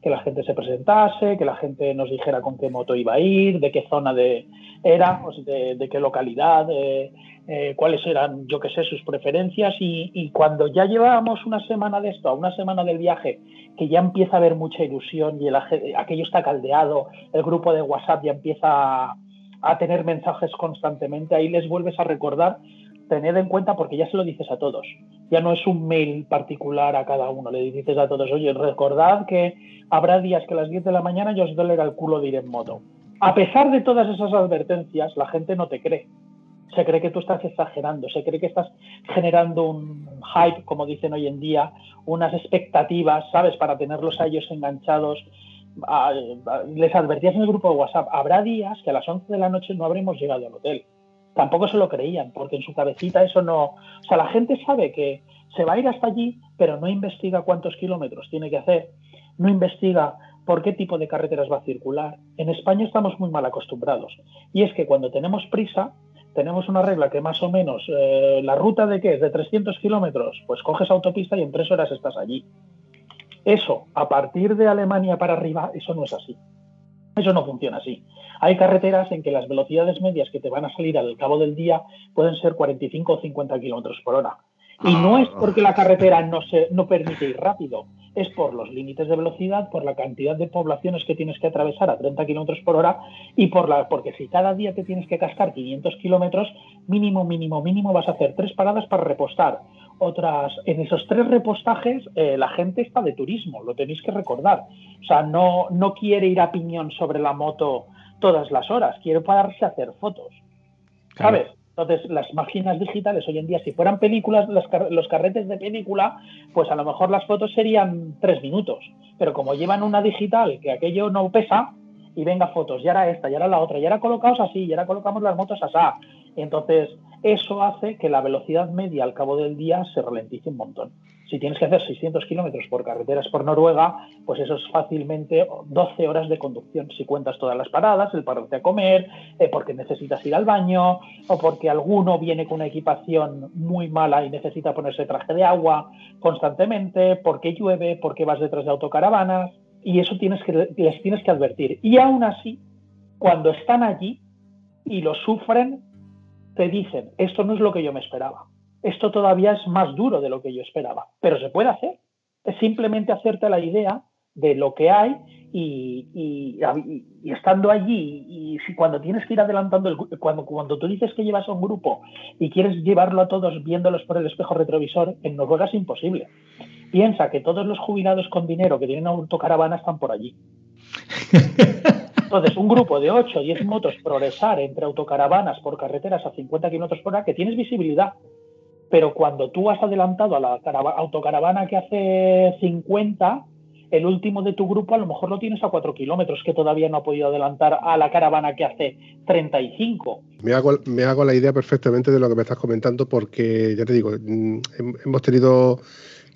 Que la gente se presentase, que la gente nos dijera con qué moto iba a ir, de qué zona de, era, de, qué localidad, eh, cuáles eran, yo qué sé, sus preferencias. Y, cuando ya llevábamos una semana de esto, a una semana del viaje, que ya empieza a haber mucha ilusión y el, aquello está caldeado, el grupo de WhatsApp ya empieza a tener mensajes constantemente, ahí les vuelves a recordar tened en cuenta porque ya se lo dices a todos. Ya no es un mail particular a cada uno, le dices a todos, oye, recordad que habrá días que a las 10 de la mañana yo os dolerá el culo de ir en moto. A pesar de todas esas advertencias, la gente no te cree. Se cree que tú estás exagerando, se cree que estás generando un hype, como dicen hoy en día, unas expectativas, ¿sabes? Para tenerlos a ellos enganchados. les advertías en el grupo de WhatsApp, habrá días que a las 11 de la noche no habremos llegado al hotel tampoco se lo creían, porque en su cabecita eso no... O sea, la gente sabe que se va a ir hasta allí, pero no investiga cuántos kilómetros tiene que hacer, no investiga por qué tipo de carreteras va a circular. En España estamos muy mal acostumbrados. Y es que cuando tenemos prisa, tenemos una regla que más o menos, eh, la ruta de qué es de 300 kilómetros, pues coges autopista y en tres horas estás allí. Eso, a partir de Alemania para arriba, eso no es así. Eso no funciona así. Hay carreteras en que las velocidades medias que te van a salir al cabo del día pueden ser 45 o 50 kilómetros por hora. Y no es porque la carretera no, se, no permite ir rápido, es por los límites de velocidad, por la cantidad de poblaciones que tienes que atravesar a 30 kilómetros por hora y por la, porque si cada día te tienes que cascar 500 kilómetros, mínimo, mínimo, mínimo vas a hacer tres paradas para repostar. Otras, en esos tres repostajes, eh, la gente está de turismo, lo tenéis que recordar. O sea, no, no quiere ir a piñón sobre la moto todas las horas, quiere pararse a hacer fotos. ¿Sabes? Entonces, las máquinas digitales hoy en día, si fueran películas, los carretes de película, pues a lo mejor las fotos serían tres minutos. Pero como llevan una digital, que aquello no pesa, y venga fotos, ya era esta, ya era la otra, ya era colocados así, ya era colocamos las motos así. Entonces, eso hace que la velocidad media al cabo del día se ralentice un montón. Si tienes que hacer 600 kilómetros por carreteras por Noruega, pues eso es fácilmente 12 horas de conducción. Si cuentas todas las paradas, el pararte a comer, eh, porque necesitas ir al baño, o porque alguno viene con una equipación muy mala y necesita ponerse traje de agua constantemente, porque llueve, porque vas detrás de autocaravanas, y eso tienes que, les tienes que advertir. Y aún así, cuando están allí y lo sufren, te dicen, esto no es lo que yo me esperaba. Esto todavía es más duro de lo que yo esperaba, pero se puede hacer. Es simplemente hacerte la idea de lo que hay y, estando allí y cuando tienes que ir adelantando el, cuando cuando tú dices que llevas a un grupo y quieres llevarlo a todos viéndolos por el espejo retrovisor en Noruega es imposible piensa que todos los jubilados con dinero que tienen autocaravana están por allí entonces un grupo de 8 o 10 motos progresar entre autocaravanas por carreteras a 50 kilómetros por hora que tienes visibilidad pero cuando tú has adelantado a la autocaravana que hace 50 el último de tu grupo a lo mejor lo tienes a 4 kilómetros, que todavía no ha podido adelantar a la caravana que hace 35. Me hago, me hago la idea perfectamente de lo que me estás comentando, porque ya te digo, mm, hemos tenido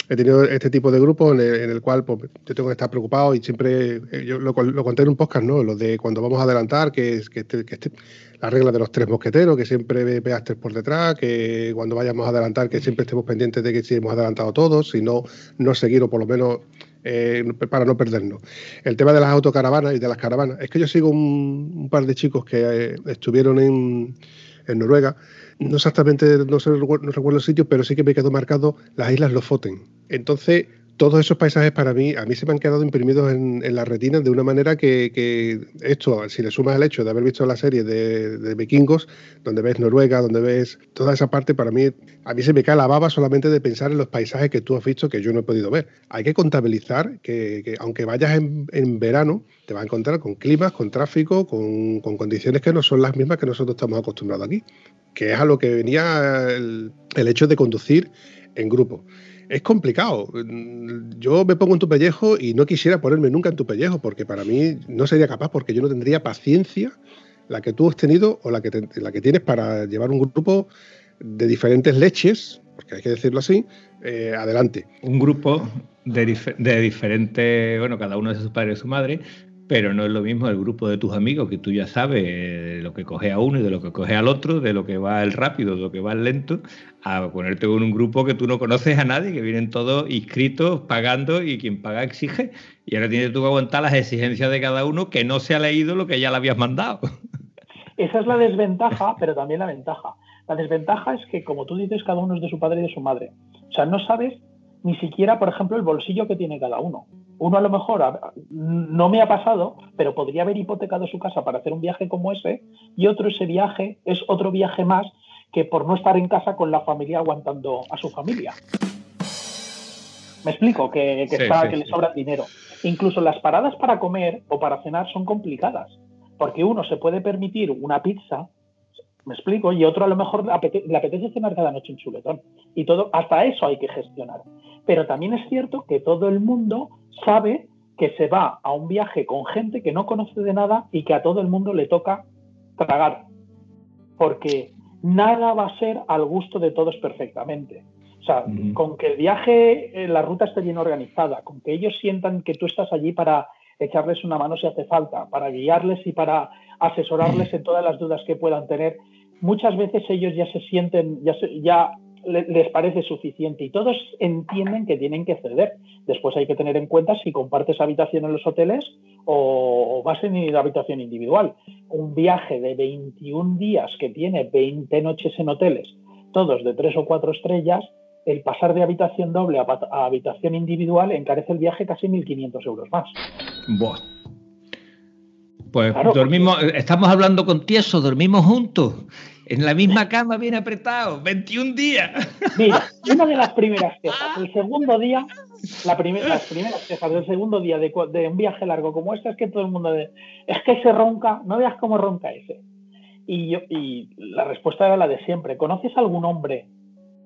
he tenido este tipo de grupos en el, cual pues, yo tengo que estar preocupado y siempre, eh, yo lo, conté en un podcast, ¿no? Lo de cuando vamos a adelantar, que, que, este, que este, la regla de los tres mosqueteros, que siempre veas tres por detrás, que cuando vayamos a adelantar, que siempre estemos pendientes de que si hemos adelantado todos, si no, no seguir o por lo menos eh, para no perdernos. El tema de las autocaravanas y de las caravanas. Es que yo sigo un, par de chicos que eh, estuvieron en, en, Noruega. No exactamente, no, sé, recuerdo el sitio, pero sí que me quedó marcado las islas Lofoten. Entonces, todos esos paisajes para mí, a mí se me han quedado imprimidos en, en la retina de una manera que, esto, si le sumas el hecho de haber visto la serie de, vikingos, donde ves Noruega, donde ves toda esa parte, para mí, a mí se me cae la baba solamente de pensar en los paisajes que tú has visto que yo no he podido ver. Hay que contabilizar que, aunque vayas en, verano, te vas a encontrar con climas, con tráfico, con, condiciones que no son las mismas que nosotros estamos acostumbrados aquí, que es a lo que venía el, hecho de conducir en grupo es complicado. Yo me pongo en tu pellejo y no quisiera ponerme nunca en tu pellejo porque para mí no sería capaz porque yo no tendría paciencia la que tú has tenido o la que, la que tienes para llevar un grupo de diferentes leches, porque hay que decirlo así, eh, adelante. Un grupo de, de diferentes, bueno, cada uno de su padre y su madre, pero no es lo mismo el grupo de tus amigos que tú ya sabes de lo que coge a uno y de lo que coge al otro, de lo que va el rápido, de lo que va el lento, a ponerte con un grupo que tú no conoces a nadie, que vienen todos inscritos, pagando y quien paga exige. Y ahora tienes que aguantar las exigencias de cada uno que no se ha leído lo que ya le habías mandado. Esa es la desventaja, pero también la ventaja. La desventaja es que, como tú dices, cada uno es de su padre y de su madre. O sea, no sabes ni siquiera, por ejemplo, el bolsillo que tiene cada uno. Uno a lo mejor no me ha pasado, pero podría haber hipotecado su casa para hacer un viaje como ese y otro ese viaje es otro viaje más que por no estar en casa con la familia aguantando a su familia. Me explico, que, que le sobra dinero. Incluso las paradas para comer o para cenar son complicadas, porque uno se puede permitir una pizza, me explico, y otro a lo mejor le apetece cenar cada noche en chuletón. Y todo, hasta eso hay que gestionar. Pero también es cierto que todo el mundo sabe que se va a un viaje con gente que no conoce de nada y que a todo el mundo le toca tragar. Porque nada va a ser al gusto de todos perfectamente. O sea, con que el viaje, eh, la ruta esté bien organizada, con que ellos sientan que tú estás allí para echarles una mano si hace falta, para guiarles y para asesorarles en todas las dudas que puedan tener, muchas veces ellos ya se sienten, ya, ya les parece suficiente y todos entienden que tienen que ceder. Después hay que tener en cuenta si compartes habitación en los hoteles o, vas en habitación individual. Un viaje de 21 días que tiene 20 noches en hoteles, todos de 3 o 4 estrellas, el pasar de habitación doble a, habitación individual encarece el viaje casi 1.500 euros más. Buah. Pues dormimos, estamos hablando con Tieso, dormimos juntos en la misma cama, bien apretado, 21 días. Mira, una de las primeras quejas, el segundo día, la primera, las primeras quejas del segundo día de, un viaje largo como este es que todo el mundo, es que se ronca, no veas cómo ronca ese. Y, yo, y la respuesta era la de siempre. ¿Conoces algún hombre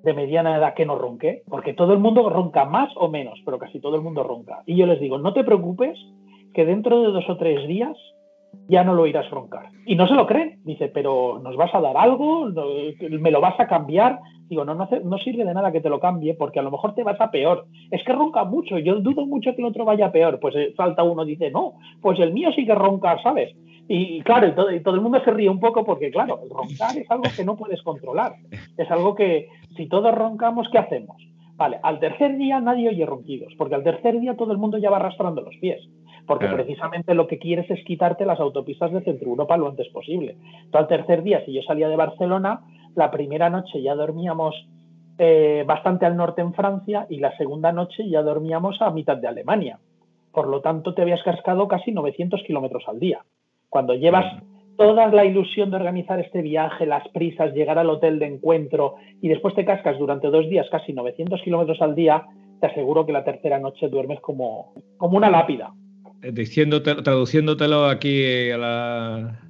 de mediana edad que no ronque? Porque todo el mundo ronca más o menos, pero casi todo el mundo ronca. Y yo les digo, no te preocupes, que dentro de dos o tres días ya no lo irás roncar. Y no se lo creen. Dice, pero ¿nos vas a dar algo? ¿Me lo vas a cambiar? Digo, no, no, sirve de nada que te lo cambie porque a lo mejor te vas a peor. Es que ronca mucho. Yo dudo mucho que el otro vaya peor. Pues eh, falta uno, dice, no, pues el mío sí que ronca, ¿sabes? Y, claro, y todo, y todo, el mundo se ríe un poco porque, claro, el roncar es algo que no puedes controlar. Es algo que, si todos roncamos, ¿qué hacemos? Vale, al tercer día nadie oye ronquidos, porque al tercer día todo el mundo ya va arrastrando los pies porque precisamente lo que quieres es quitarte las autopistas de Centro Europa lo antes posible. Todo al tercer día, si yo salía de Barcelona, la primera noche ya dormíamos eh, bastante al norte en Francia y la segunda noche ya dormíamos a mitad de Alemania. Por lo tanto, te habías cascado casi 900 kilómetros al día. Cuando llevas toda la ilusión de organizar este viaje, las prisas, llegar al hotel de encuentro y después te cascas durante dos días casi 900 kilómetros al día, te aseguro que la tercera noche duermes como, como una lápida. Eh, diciéndote, traduciéndotelo aquí a, la,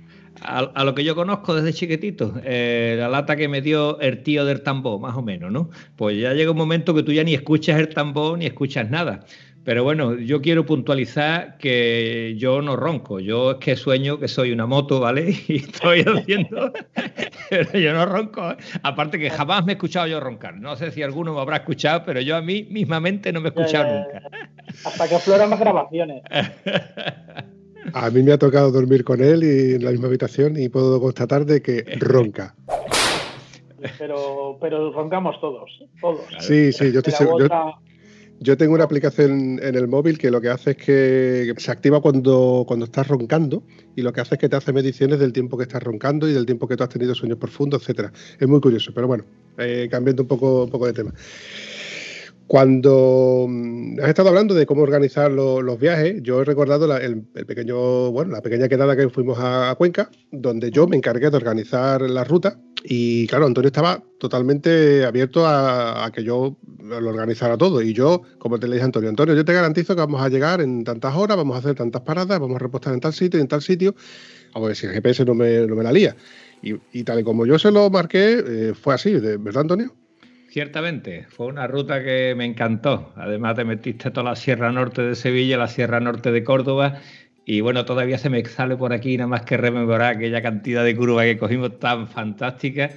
a, lo que yo conozco desde chiquitito, eh, la lata que me dio el tío del tambor, más o menos, ¿no? Pues ya llega un momento que tú ya ni escuchas el tambor ni escuchas nada. Pero bueno, yo quiero puntualizar que yo no ronco. Yo es que sueño que soy una moto, ¿vale? Y estoy haciendo. pero yo no ronco. ¿eh? Aparte que jamás me he escuchado yo roncar. No sé si alguno me habrá escuchado, pero yo a mí mismamente no me he escuchado nunca. Hasta que afloran las grabaciones. A mí me ha tocado dormir con él y en la misma habitación y puedo constatar de que ronca. Pero, pero roncamos todos, todos. Sí, sí, yo estoy seguro. Yo tengo una aplicación en el móvil que lo que hace es que se activa cuando, cuando estás roncando y lo que hace es que te hace mediciones del tiempo que estás roncando y del tiempo que tú has tenido sueños profundos, etcétera. Es muy curioso, pero bueno, eh, cambiando un poco, un poco de tema. Cuando mm, has estado hablando de cómo organizar los viajes, yo he recordado la pequeña quedada que fuimos a, Cuenca, donde yo me encargué de organizar la ruta y claro, Antonio estaba totalmente abierto a, que yo lo organizara todo. Y yo, como te le dije Antonio, Antonio, yo te garantizo que vamos a llegar en tantas horas, vamos a hacer tantas paradas, vamos a repostar en tal sitio y en tal sitio, a ver si el GPS no me, la lía. Y, tal y como yo se lo marqué, eh, fue así, ¿verdad, Antonio? Ciertamente, fue una ruta que me encantó. Además, te metiste toda la Sierra Norte de Sevilla, la Sierra Norte de Córdoba. Y bueno, todavía se me sale por aquí nada más que rememorar aquella cantidad de curvas que cogimos tan fantásticas.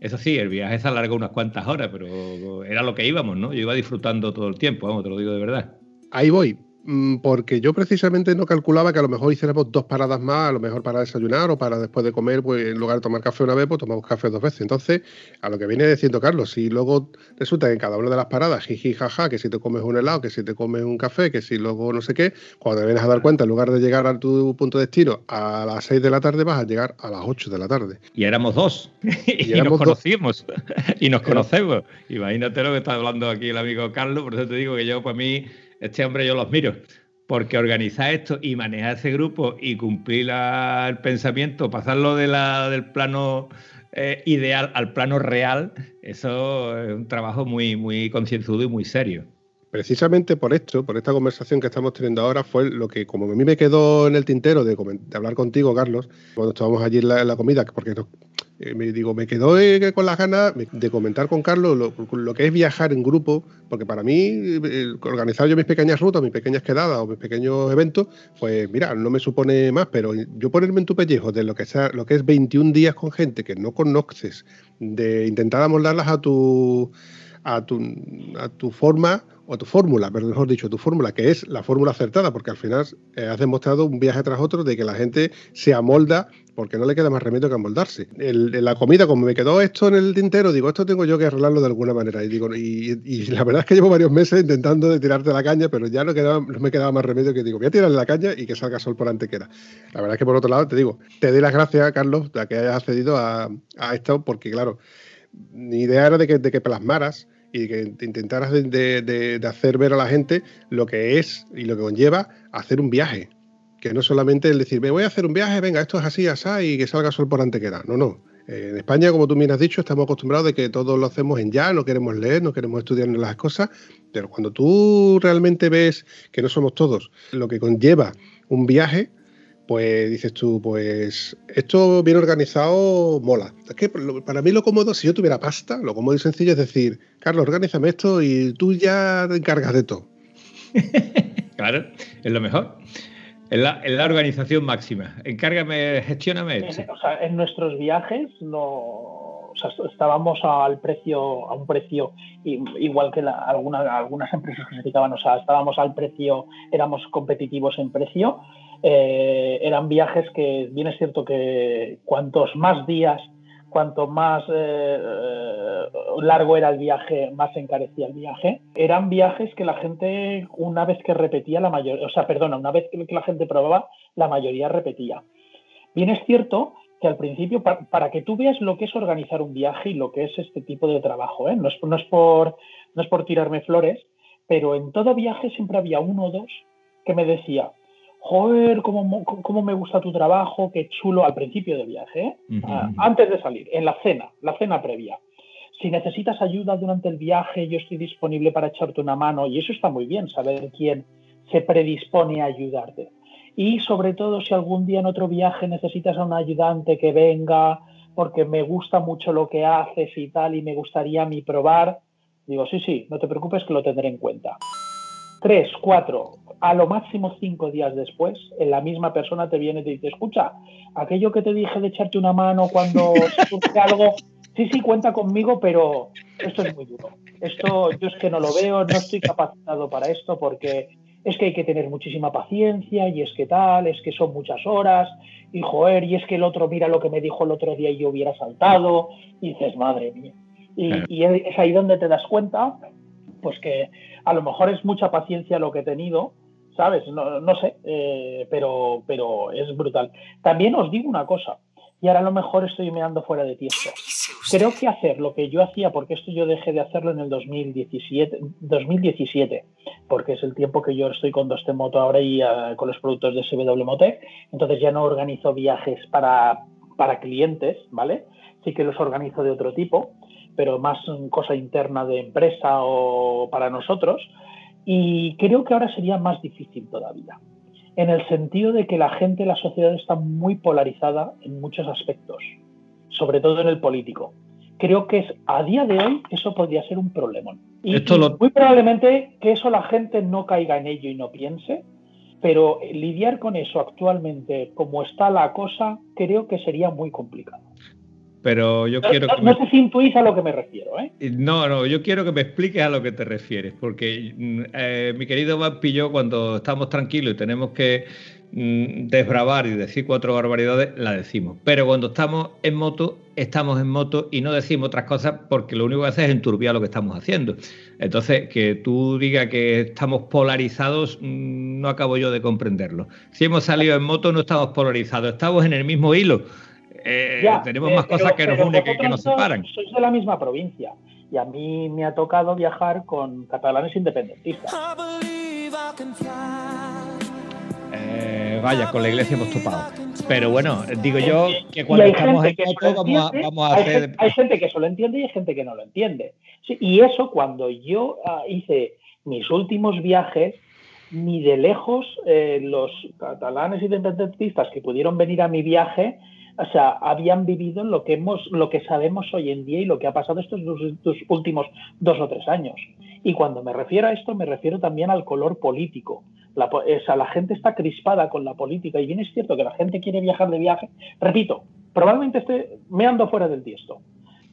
Eso sí, el viaje se alargó unas cuantas horas, pero era lo que íbamos, ¿no? Yo iba disfrutando todo el tiempo, vamos, te lo digo de verdad. Ahí voy. Mm, porque yo precisamente no calculaba que a lo mejor hiciéramos dos paradas más, a lo mejor para desayunar o para después de comer, pues en lugar de tomar café una vez, pues tomamos café dos veces. Entonces, a lo que viene diciendo Carlos, si luego resulta que en cada una de las paradas, jiji, jaja, que si te comes un helado, que si te comes un café, que si luego no sé qué, cuando te vienes a dar cuenta, en lugar de llegar a tu punto de destino a las 6 de la tarde, vas a llegar a las 8 de la tarde. Y éramos dos. y, nos conocimos. y nos conocemos. Imagínate lo que está hablando aquí el amigo Carlos, por eso te digo que yo, para mí este hombre yo los miro, porque organizar esto y manejar ese grupo y cumplir el pensamiento, pasarlo del plano eh, ideal al plano real, eso es un trabajo muy, muy concienzudo y muy serio. Precisamente por esto, por esta conversación que estamos teniendo ahora, fue lo que, como a mí me quedó en el tintero de, hablar contigo, Carlos, cuando estábamos allí en la, comida, porque eh, me digo, me quedó eh, con las ganas de comentar con Carlos lo, que es viajar en grupo, porque para mí organizar yo mis pequeñas rutas, mis pequeñas quedadas o mis pequeños eventos, pues mira, no me supone más, pero yo ponerme en tu pellejo de lo que sea, lo que es 21 días con gente que no conoces, de intentar amoldarlas a tu a tu, a tu forma o tu fórmula, mejor dicho, tu fórmula, que es la fórmula acertada, porque al final eh, has demostrado un viaje tras otro de que la gente se amolda porque no le queda más remedio que amoldarse. En la comida, como me quedó esto en el tintero, digo, esto tengo yo que arreglarlo de alguna manera. Y digo, y, la verdad es que llevo varios meses intentando de tirarte la caña, pero ya no me quedaba más remedio que digo, voy a tirarle la caña y que salga sol por antequera. La verdad es que por otro lado, te digo, te doy las gracias, Carlos, de que hayas accedido a, esto, porque claro, mi idea era de que, de que plasmaras y que intentaras de, hacer ver a la gente lo que es y lo que conlleva hacer un viaje. Que no solamente el decir, me voy a hacer un viaje, venga, esto es así, así, y que salga sol por antequera. No, no. Eh, en España, como tú me has dicho, estamos acostumbrados de que todo lo hacemos en ya, no queremos leer, no queremos estudiar las cosas, pero cuando tú realmente ves que no somos todos, lo que conlleva un viaje, pues dices tú, pues esto bien organizado mola. Es que para mí lo cómodo, si yo tuviera pasta, lo cómodo y sencillo es decir, Carlos, organízame esto y tú ya te encargas de todo. claro, es lo mejor. Es la, organización máxima. Encárgame, gestióname esto. O sea, en nuestros viajes no, estábamos al precio, a un precio igual que algunas empresas que se dedicaban, o sea, estábamos al precio, éramos competitivos en precio eh, eran viajes que, bien es cierto que cuantos más días, cuanto más eh, largo era el viaje, más encarecía el viaje. Eran viajes que la gente, una vez que repetía, la mayoría, o sea, perdona, una vez que la gente probaba, la mayoría repetía. Bien es cierto que al principio, para, que tú veas lo que es organizar un viaje y lo que es este tipo de trabajo, ¿eh? no, es, no, es por, no es por tirarme flores, pero en todo viaje siempre había uno o dos que me decía, joder, cómo, cómo me gusta tu trabajo, qué chulo al principio del viaje, ¿eh? ah, antes de salir, en la cena, la cena previa. Si necesitas ayuda durante el viaje, yo estoy disponible para echarte una mano y eso está muy bien, saber quién se predispone a ayudarte. Y sobre todo si algún día en otro viaje necesitas a un ayudante que venga porque me gusta mucho lo que haces y tal y me gustaría a mí probar, digo, sí, sí, no te preocupes que lo tendré en cuenta. Tres, cuatro, a lo máximo cinco días después, en la misma persona te viene y te dice, escucha, aquello que te dije de echarte una mano cuando surge algo, sí, sí, cuenta conmigo, pero esto es muy duro. Esto yo es que no lo veo, no estoy capacitado para esto porque es que hay que tener muchísima paciencia y es que tal, es que son muchas horas y joder, y es que el otro mira lo que me dijo el otro día y yo hubiera saltado y dices, madre mía. Y, es ahí donde te das cuenta, pues que a lo mejor es mucha paciencia lo que he tenido, ¿sabes? No, no sé, eh, pero, pero es brutal. También os digo una cosa, y ahora a lo mejor estoy meando fuera de tiempo. Creo que hacer lo que yo hacía, porque esto yo dejé de hacerlo en el 2017, 2017 porque es el tiempo que yo estoy con Doste Moto ahora y ah, con los productos de SW Motec, entonces ya no organizo viajes para, para clientes, ¿vale? Sí que los organizo de otro tipo, pero más cosa interna de empresa o para nosotros, y creo que ahora sería más difícil todavía en el sentido de que la gente, la sociedad está muy polarizada en muchos aspectos, sobre todo en el político. Creo que es, a día de hoy eso podría ser un problema. Y, muy probablemente que eso la gente no caiga en ello y no piense, pero lidiar con eso actualmente, como está la cosa, creo que sería muy complicado pero yo quiero que... No, sé si intuís a lo que me refiero, ¿eh? No, no, yo quiero que me expliques a lo que te refieres, porque mm, eh, mi querido Vampi y yo, cuando estamos tranquilos y tenemos que mm, desbravar y decir cuatro barbaridades, la decimos. Pero cuando estamos en moto, estamos en moto y no decimos otras cosas porque lo único que hace es enturbiar lo que estamos haciendo. Entonces, que tú digas que estamos polarizados, mm, no acabo yo de comprenderlo. Si hemos salido en moto, no estamos polarizados, estamos en el mismo hilo eh, tenemos más cosas que nos unen que, nos separan. Sois de la misma provincia y a mí me ha tocado viajar con catalanes independentistas. Eh, vaya, con la iglesia hemos topado. Pero bueno, digo yo que cuando estamos en otro vamos, a, hacer. Hay gente, que eso lo entiende y hay gente que no lo entiende. y eso, cuando yo ah, hice mis últimos viajes, ni de lejos eh, los catalanes independentistas que pudieron venir a mi viaje o sea, habían vivido lo que hemos, lo que sabemos hoy en día y lo que ha pasado estos dos, últimos dos o tres años. Y cuando me refiero a esto, me refiero también al color político. La, o sea, la gente está crispada con la política y bien es cierto que la gente quiere viajar de viaje. Repito, probablemente me ando fuera del tiesto,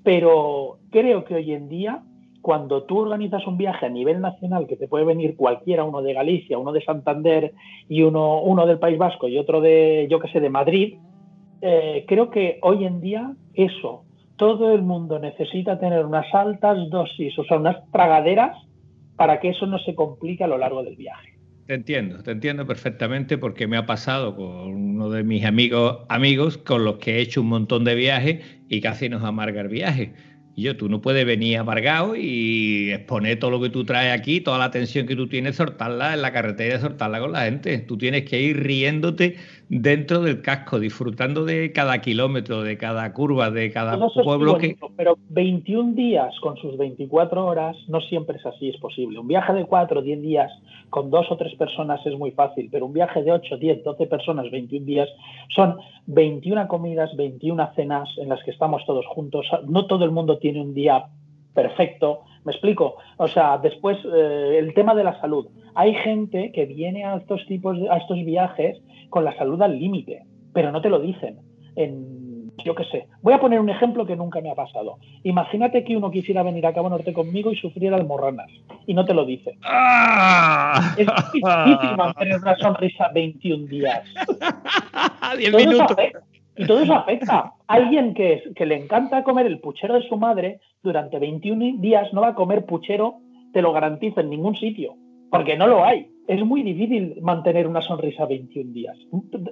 pero creo que hoy en día cuando tú organizas un viaje a nivel nacional, que te puede venir cualquiera, uno de Galicia, uno de Santander y uno, uno del País Vasco y otro de, yo que sé, de Madrid, eh, creo que hoy en día eso, todo el mundo necesita tener unas altas dosis, o sea, unas tragaderas para que eso no se complique a lo largo del viaje. Te entiendo, te entiendo perfectamente porque me ha pasado con uno de mis amigos, amigos con los que he hecho un montón de viajes y casi nos amarga el viaje y yo, tú no puedes venir amargado y exponer todo lo que tú traes aquí, toda la tensión que tú tienes, soltarla en la carretera y soltarla con la gente. Tú tienes que ir riéndote dentro del casco, disfrutando de cada kilómetro, de cada curva, de cada pueblo que... Pero 21 días con sus 24 horas no siempre es así, es posible. Un viaje de 4 o 10 días con dos o tres personas es muy fácil, pero un viaje de 8, 10, 12 personas, 21 días, son 21 comidas, 21 cenas en las que estamos todos juntos. No todo el mundo tiene un día perfecto. ¿Me explico? O sea, después eh, el tema de la salud. Hay gente que viene a estos tipos, a estos viajes con la salud al límite, pero no te lo dicen. En, yo qué sé. Voy a poner un ejemplo que nunca me ha pasado. Imagínate que uno quisiera venir a Cabo Norte conmigo y sufriera almorranas y no te lo dice. ¡Ah! Es difícil mantener una sonrisa 21 días. 10 minutos. Y todo eso afecta. Alguien que, que le encanta comer el puchero de su madre durante 21 días no va a comer puchero, te lo garantizo, en ningún sitio, porque no lo hay es muy difícil mantener una sonrisa 21 días.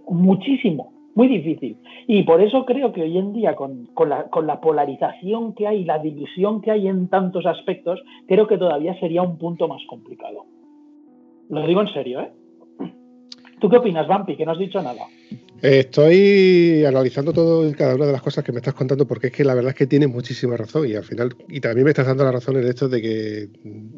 Muchísimo. muy difícil. Y por eso creo que hoy en día, con, la, con, la, polarización que hay, la división que hay en tantos aspectos, creo que todavía sería un punto más complicado. Lo digo en serio, ¿eh? ¿Tú qué opinas, Vampi? Que no has dicho nada. Estoy analizando todo y cada una de las cosas que me estás contando porque es que la verdad es que tienes muchísima razón y al final, y también me estás dando la razón en esto de que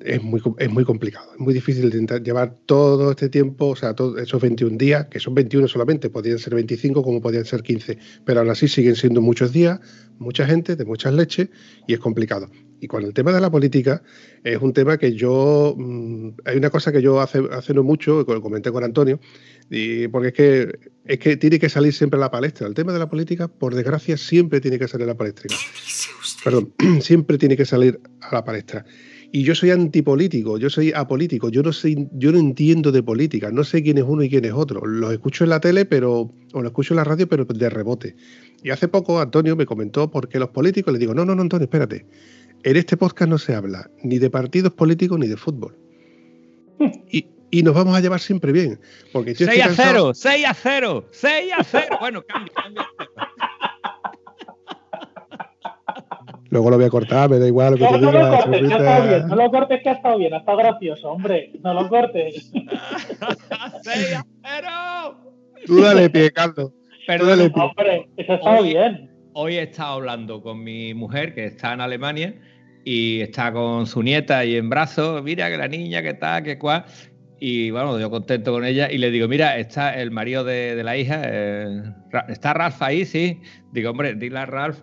es muy, es muy complicado, es muy difícil llevar todo este tiempo, o sea, todos esos 21 días, que son 21 solamente, podrían ser 25 como podrían ser 15, pero aún así siguen siendo muchos días, mucha gente, de muchas leches y es complicado. Y con el tema de la política, es un tema que yo. Mm, hay una cosa que yo hace, hace no mucho, comenté con Antonio, y porque es que, es que tiene que salir siempre a la palestra. El tema de la política, por desgracia, siempre tiene que salir a la palestra. Perdón, siempre tiene que salir a la palestra. Y yo soy antipolítico, yo soy apolítico, yo no sé, yo no entiendo de política, no sé quién es uno y quién es otro. Los escucho en la tele, pero, o lo escucho en la radio, pero de rebote. Y hace poco Antonio me comentó por qué los políticos, le digo, no, no, no, Antonio, espérate. En este podcast no se habla ni de partidos políticos ni de fútbol. Y, nos vamos a llevar siempre bien. Porque 6 a 0, 6 a 0, 6 a 0. Bueno, cambia, cambia. Luego lo voy a cortar, me da igual lo que no, te no Lo cortes, que ha estado bien, no lo cortes, que ha estado bien, ha estado gracioso, hombre. No lo cortes. 6 a 0. Tú dale pie, Carlos. Perdón, hombre, eso ha estado bien hoy he estado hablando con mi mujer, que está en Alemania, y está con su nieta ahí en brazos, mira que la niña, que tal, que cual. Y bueno, yo contento con ella y le digo, mira, está el marido de, la hija, eh, ¿está Ralph ahí? Sí. Digo, hombre, dile a Ralph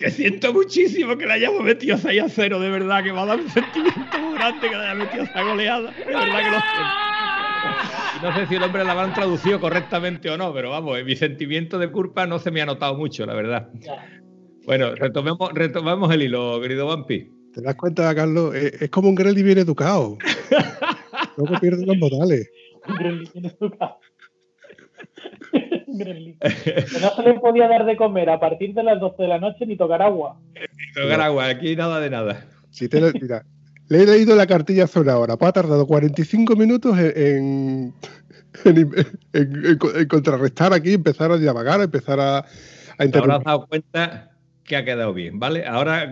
que siento muchísimo que le hayamos metido 6 a 0, de verdad, que me ha dado un sentimiento muy grande que le haya metido esa goleada. De verdad que lo. No sé si el hombre la habrán traducido correctamente o no, pero vamos, mi sentimiento de culpa no se me ha notado mucho, la verdad. Bueno, retomemos, retomemos el hilo, querido Vampi. ¿Te das cuenta, Carlos? Es, como un Grelly bien educado. Luego pierde los modales. Un Grelly bien educado. Que no se le podía dar de comer a partir de las 12 de la noche ni tocar agua. Ni tocar agua, aquí nada de nada. Si te mira, le he leído la cartilla hace una hora. Pues ha tardado 45 minutos en, en, contrarrestar aquí, empezar a divagar, empezar a, a Ahora has dado cuenta que ha quedado bien, ¿vale? Ahora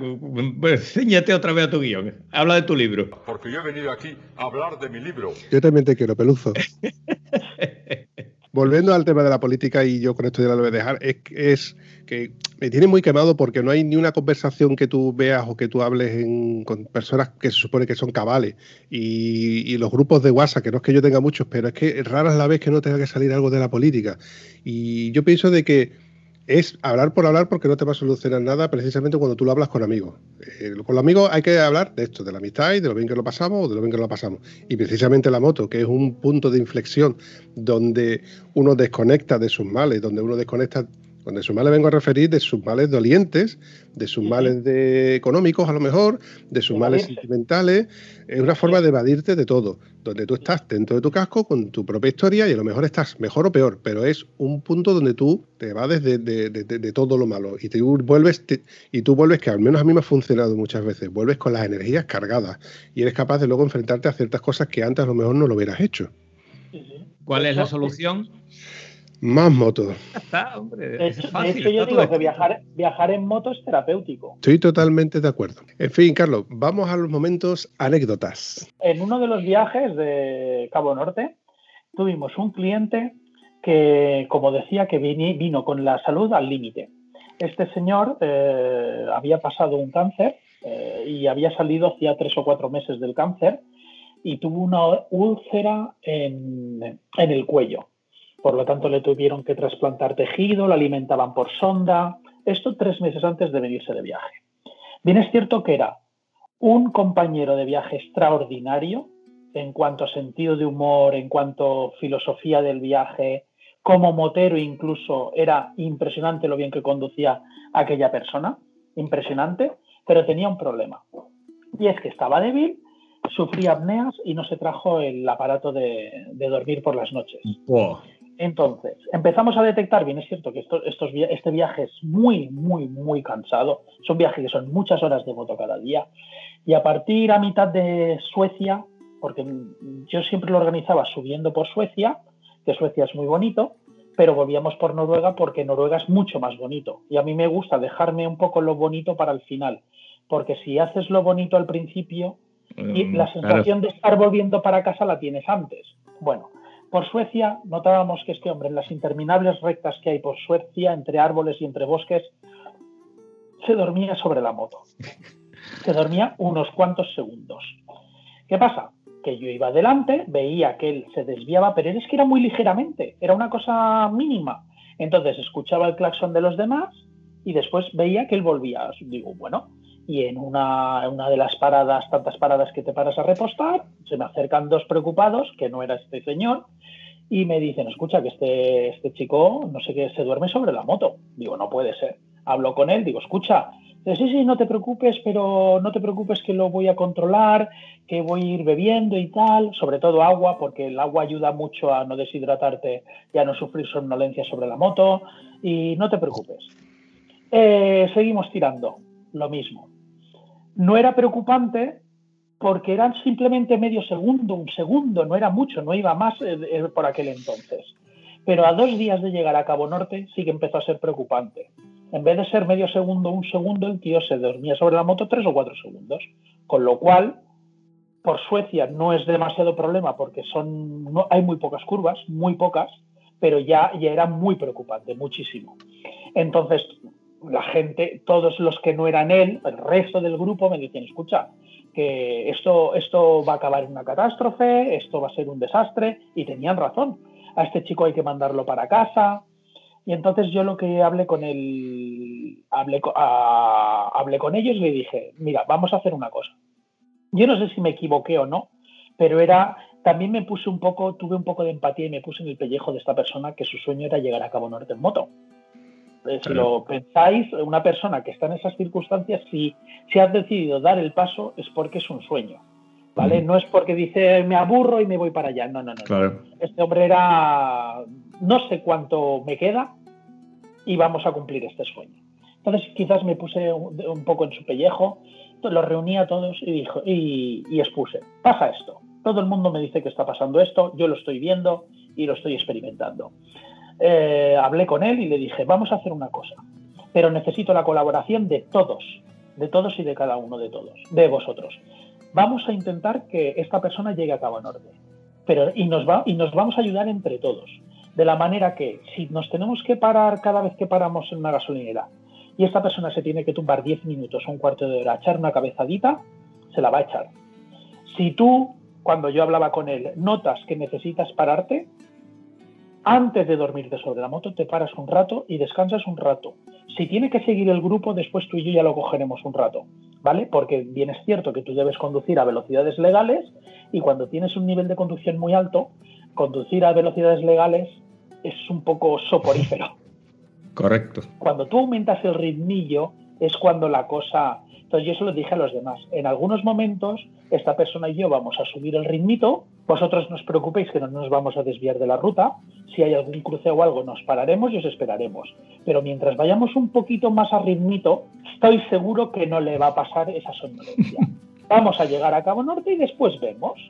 pues, otra vez a tu guion. Habla de tu libro. Porque yo he venido aquí a hablar de mi libro. Yo también te quiero, peluzo. Volviendo al tema de la política, y yo con esto ya lo voy a dejar, es, que me tiene muy quemado porque no hay ni una conversación que tú veas o que tú hables con personas que se supone que son cabales. Y, los grupos de WhatsApp, que no es que yo tenga muchos, pero es que rara es la vez que no tenga que salir algo de la política. Y yo pienso de que es hablar por hablar porque no te va a solucionar nada precisamente cuando tú lo hablas con amigos. Eh, con los amigos hay que hablar de esto, de la amistad y de lo bien que lo pasamos o de lo bien que lo pasamos. Y precisamente la moto, que es un punto de inflexión donde uno desconecta de sus males, donde uno desconecta cuando de sus males vengo a referir de sus males dolientes, de sus males de económicos a lo mejor, de sus males sentimentales. Es una forma de evadirte de todo, donde tú estás dentro de tu casco con tu propia historia y a lo mejor estás mejor o peor, pero es un punto donde tú te evades de, de, todo lo malo y tú vuelves y tú vuelves que al menos a mí me ha funcionado muchas veces, vuelves con las energías cargadas y eres capaz de luego enfrentarte a ciertas cosas que antes a lo mejor no lo hubieras hecho. ¿Cuál es la solución? Más motos. Está, hombre. Es, fácil, que yo digo que viajar, viajar en moto es terapéutico. Estoy totalmente de acuerdo. En fin, Carlos, vamos a los momentos anécdotas. En uno de los viajes de Cabo Norte tuvimos un cliente que, como decía, que vino con la salud al límite. Este señor eh, había pasado un cáncer eh, y había salido hacía tres o cuatro meses del cáncer y tuvo una úlcera en, en el cuello por lo tanto, le tuvieron que trasplantar tejido, lo alimentaban por sonda. Esto tres meses antes de venirse de viaje. Bien es cierto que era un compañero de viaje extraordinario en cuanto a sentido de humor, en cuanto a filosofía del viaje, como motero incluso era impresionante lo bien que conducía aquella persona, impresionante, pero tenía un problema. Y es que estaba débil, sufría apneas y no se trajo el aparato de, dormir por las noches. Entonces, empezamos a detectar, bien es cierto que esto, estos, este viaje es muy, muy, muy cansado. Son viajes que son muchas horas de moto cada día. Y a partir a mitad de Suecia, porque yo siempre lo organizaba subiendo por Suecia, que Suecia es muy bonito, pero volvíamos por Noruega porque Noruega es mucho más bonito. Y a mí me gusta dejarme un poco lo bonito para el final, porque si haces lo bonito al principio, y Mm, la sensación de estar volviendo para casa la tienes antes. Bueno, por Suecia notábamos que este hombre en las interminables rectas que hay por Suecia, entre árboles y entre bosques, se dormía sobre la moto. Se dormía unos cuantos segundos. ¿Qué pasa? Que yo iba adelante, veía que él se desviaba, pero es que era muy ligeramente, era una cosa mínima. Entonces escuchaba el claxon de los demás y después veía que él volvía. Digo, bueno, y en una, de las paradas, tantas paradas que te paras a repostar, se me acercan dos preocupados, que no era este señor, y me dicen, escucha, que este, este chico, no sé qué, se duerme sobre la moto. Digo, no puede ser. Hablo con él, digo, escucha, sí, sí, no te preocupes, pero no te preocupes que lo voy a controlar, que voy a ir bebiendo y tal, sobre todo agua, porque el agua ayuda mucho a no deshidratarte y a no sufrir somnolencia sobre la moto, y no te preocupes. Eh, seguimos tirando, lo mismo. No era preocupante porque eran simplemente medio segundo, un segundo, no era mucho, no iba más eh, eh, por aquel entonces. Pero a dos días de llegar a Cabo Norte sí que empezó a ser preocupante. En vez de ser medio segundo, un segundo, el tío se dormía sobre la moto tres o cuatro segundos. Con lo cual, por Suecia no es demasiado problema porque son, no, hay muy pocas curvas, muy pocas, pero ya, ya era muy preocupante, muchísimo. Entonces, la gente, todos los que no eran él, el resto del grupo me decían, escucha, que esto, esto va a acabar en una catástrofe, esto va a ser un desastre, y tenían razón. A este chico hay que mandarlo para casa. Y entonces yo lo que hablé con él, hablé, hablé con ellos y le dije, mira, vamos a hacer una cosa. Yo no sé si me equivoqué o no, pero era, también me puse un poco, tuve un poco de empatía y me puse en el pellejo de esta persona que su sueño era llegar a Cabo Norte en moto. Si lo pensáis, una persona que está en esas circunstancias, si, si has decidido dar el paso, es porque es un sueño. ¿Vale? No es porque dice me aburro y me voy para allá. No, no, no. no. Claro. Este hombre era no sé cuánto me queda y vamos a cumplir este sueño. Entonces quizás me puse un, un poco en su pellejo, los reuní a todos y, dijo, y, y expuse, pasa esto. Todo el mundo me dice que está pasando esto, yo lo estoy viendo y lo estoy experimentando. Eh, hablé con él y le dije, vamos a hacer una cosa, pero necesito la colaboración de todos, de todos y de cada uno de todos, de vosotros. Vamos a intentar que esta persona llegue a Cabo Norte, pero y nos, va, y nos vamos a ayudar entre todos, de la manera que si nos tenemos que parar cada vez que paramos en una gasolinera y esta persona se tiene que tumbar 10 minutos o un cuarto de hora a echar una cabezadita, se la va a echar. Si tú, cuando yo hablaba con él, notas que necesitas pararte, antes de dormirte sobre la moto, te paras un rato y descansas un rato. Si tiene que seguir el grupo, después tú y yo ya lo cogeremos un rato, ¿vale? Porque bien es cierto que tú debes conducir a velocidades legales y cuando tienes un nivel de conducción muy alto, conducir a velocidades legales es un poco soporífero. Correcto. Cuando tú aumentas el ritmillo es cuando la cosa... Entonces yo se lo dije a los demás. En algunos momentos esta persona y yo vamos a subir el ritmito, vosotros no os preocupéis que no nos vamos a desviar de la ruta, si hay algún cruce o algo nos pararemos y os esperaremos. Pero mientras vayamos un poquito más a ritmito, estoy seguro que no le va a pasar esa somnolencia. Vamos a llegar a Cabo Norte y después vemos.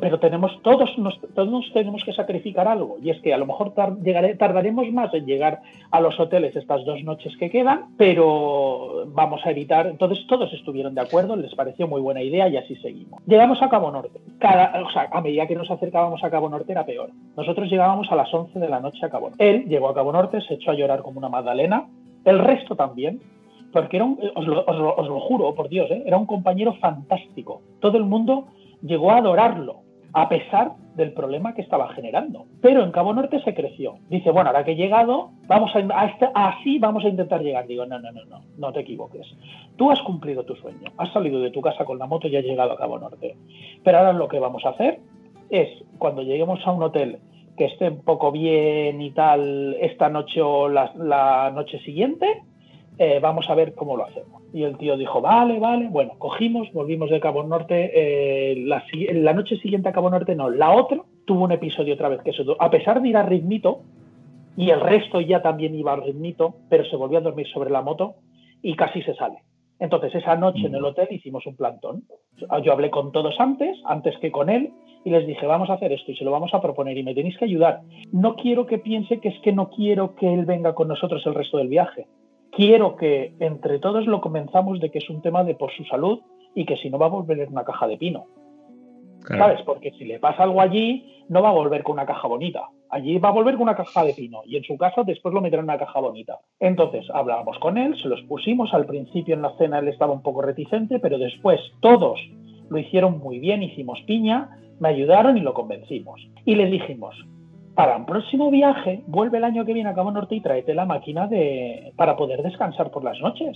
Pero tenemos todos, todos tenemos que sacrificar algo. Y es que a lo mejor tar, tardaremos más en llegar a los hoteles estas dos noches que quedan, pero vamos a evitar. Entonces todos estuvieron de acuerdo, les pareció muy buena idea y así seguimos. Llegamos a Cabo Norte. Cada, o sea, a medida que nos acercábamos a Cabo Norte era peor. Nosotros llegábamos a las 11 de la noche a Cabo Norte. Él llegó a Cabo Norte, se echó a llorar como una magdalena. El resto también, porque era un, os, lo, juro, por Dios, ¿eh? era un compañero fantástico. Todo el mundo llegó a adorarlo, a pesar del problema que estaba generando. Pero en Cabo Norte se creció. Dice, bueno, ahora que he llegado, vamos a, a este, así vamos a intentar llegar. Digo, no, no, no, no, no te equivoques. Tú has cumplido tu sueño, has salido de tu casa con la moto y has llegado a Cabo Norte. Pero ahora lo que vamos a hacer es, cuando lleguemos a un hotel que esté un poco bien y tal esta noche o la, la noche siguiente, eh, vamos a ver cómo lo hacemos. Y el tío dijo, vale, vale. Bueno, cogimos, volvimos de Cabo Norte. Eh, la, la, noche siguiente a Cabo Norte, no, la otra tuvo un episodio otra vez que eso, a pesar de ir a ritmito, y el resto ya también iba a ritmito, pero se volvió a dormir sobre la moto y casi se sale. Entonces, esa noche en el hotel hicimos un plantón. Yo hablé con todos antes, antes que con él, y les dije, vamos a hacer esto y se lo vamos a proponer y me tenéis que ayudar. No quiero que piense que es que no quiero que él venga con nosotros el resto del viaje. Quiero que entre todos lo comenzamos de que es un tema de por su salud y que si no va a volver en una caja de pino. ¿Sabes? Porque si le pasa algo allí, no va a volver con una caja bonita. Allí va a volver con una caja de pino y en su caso después lo meterá en una caja bonita. Entonces hablábamos con él, se los pusimos. Al principio en la cena él estaba un poco reticente, pero después todos lo hicieron muy bien, hicimos piña, me ayudaron y lo convencimos. Y les dijimos, para un próximo viaje, vuelve el año que viene a Cabo Norte y tráete la máquina de, para poder descansar por las noches.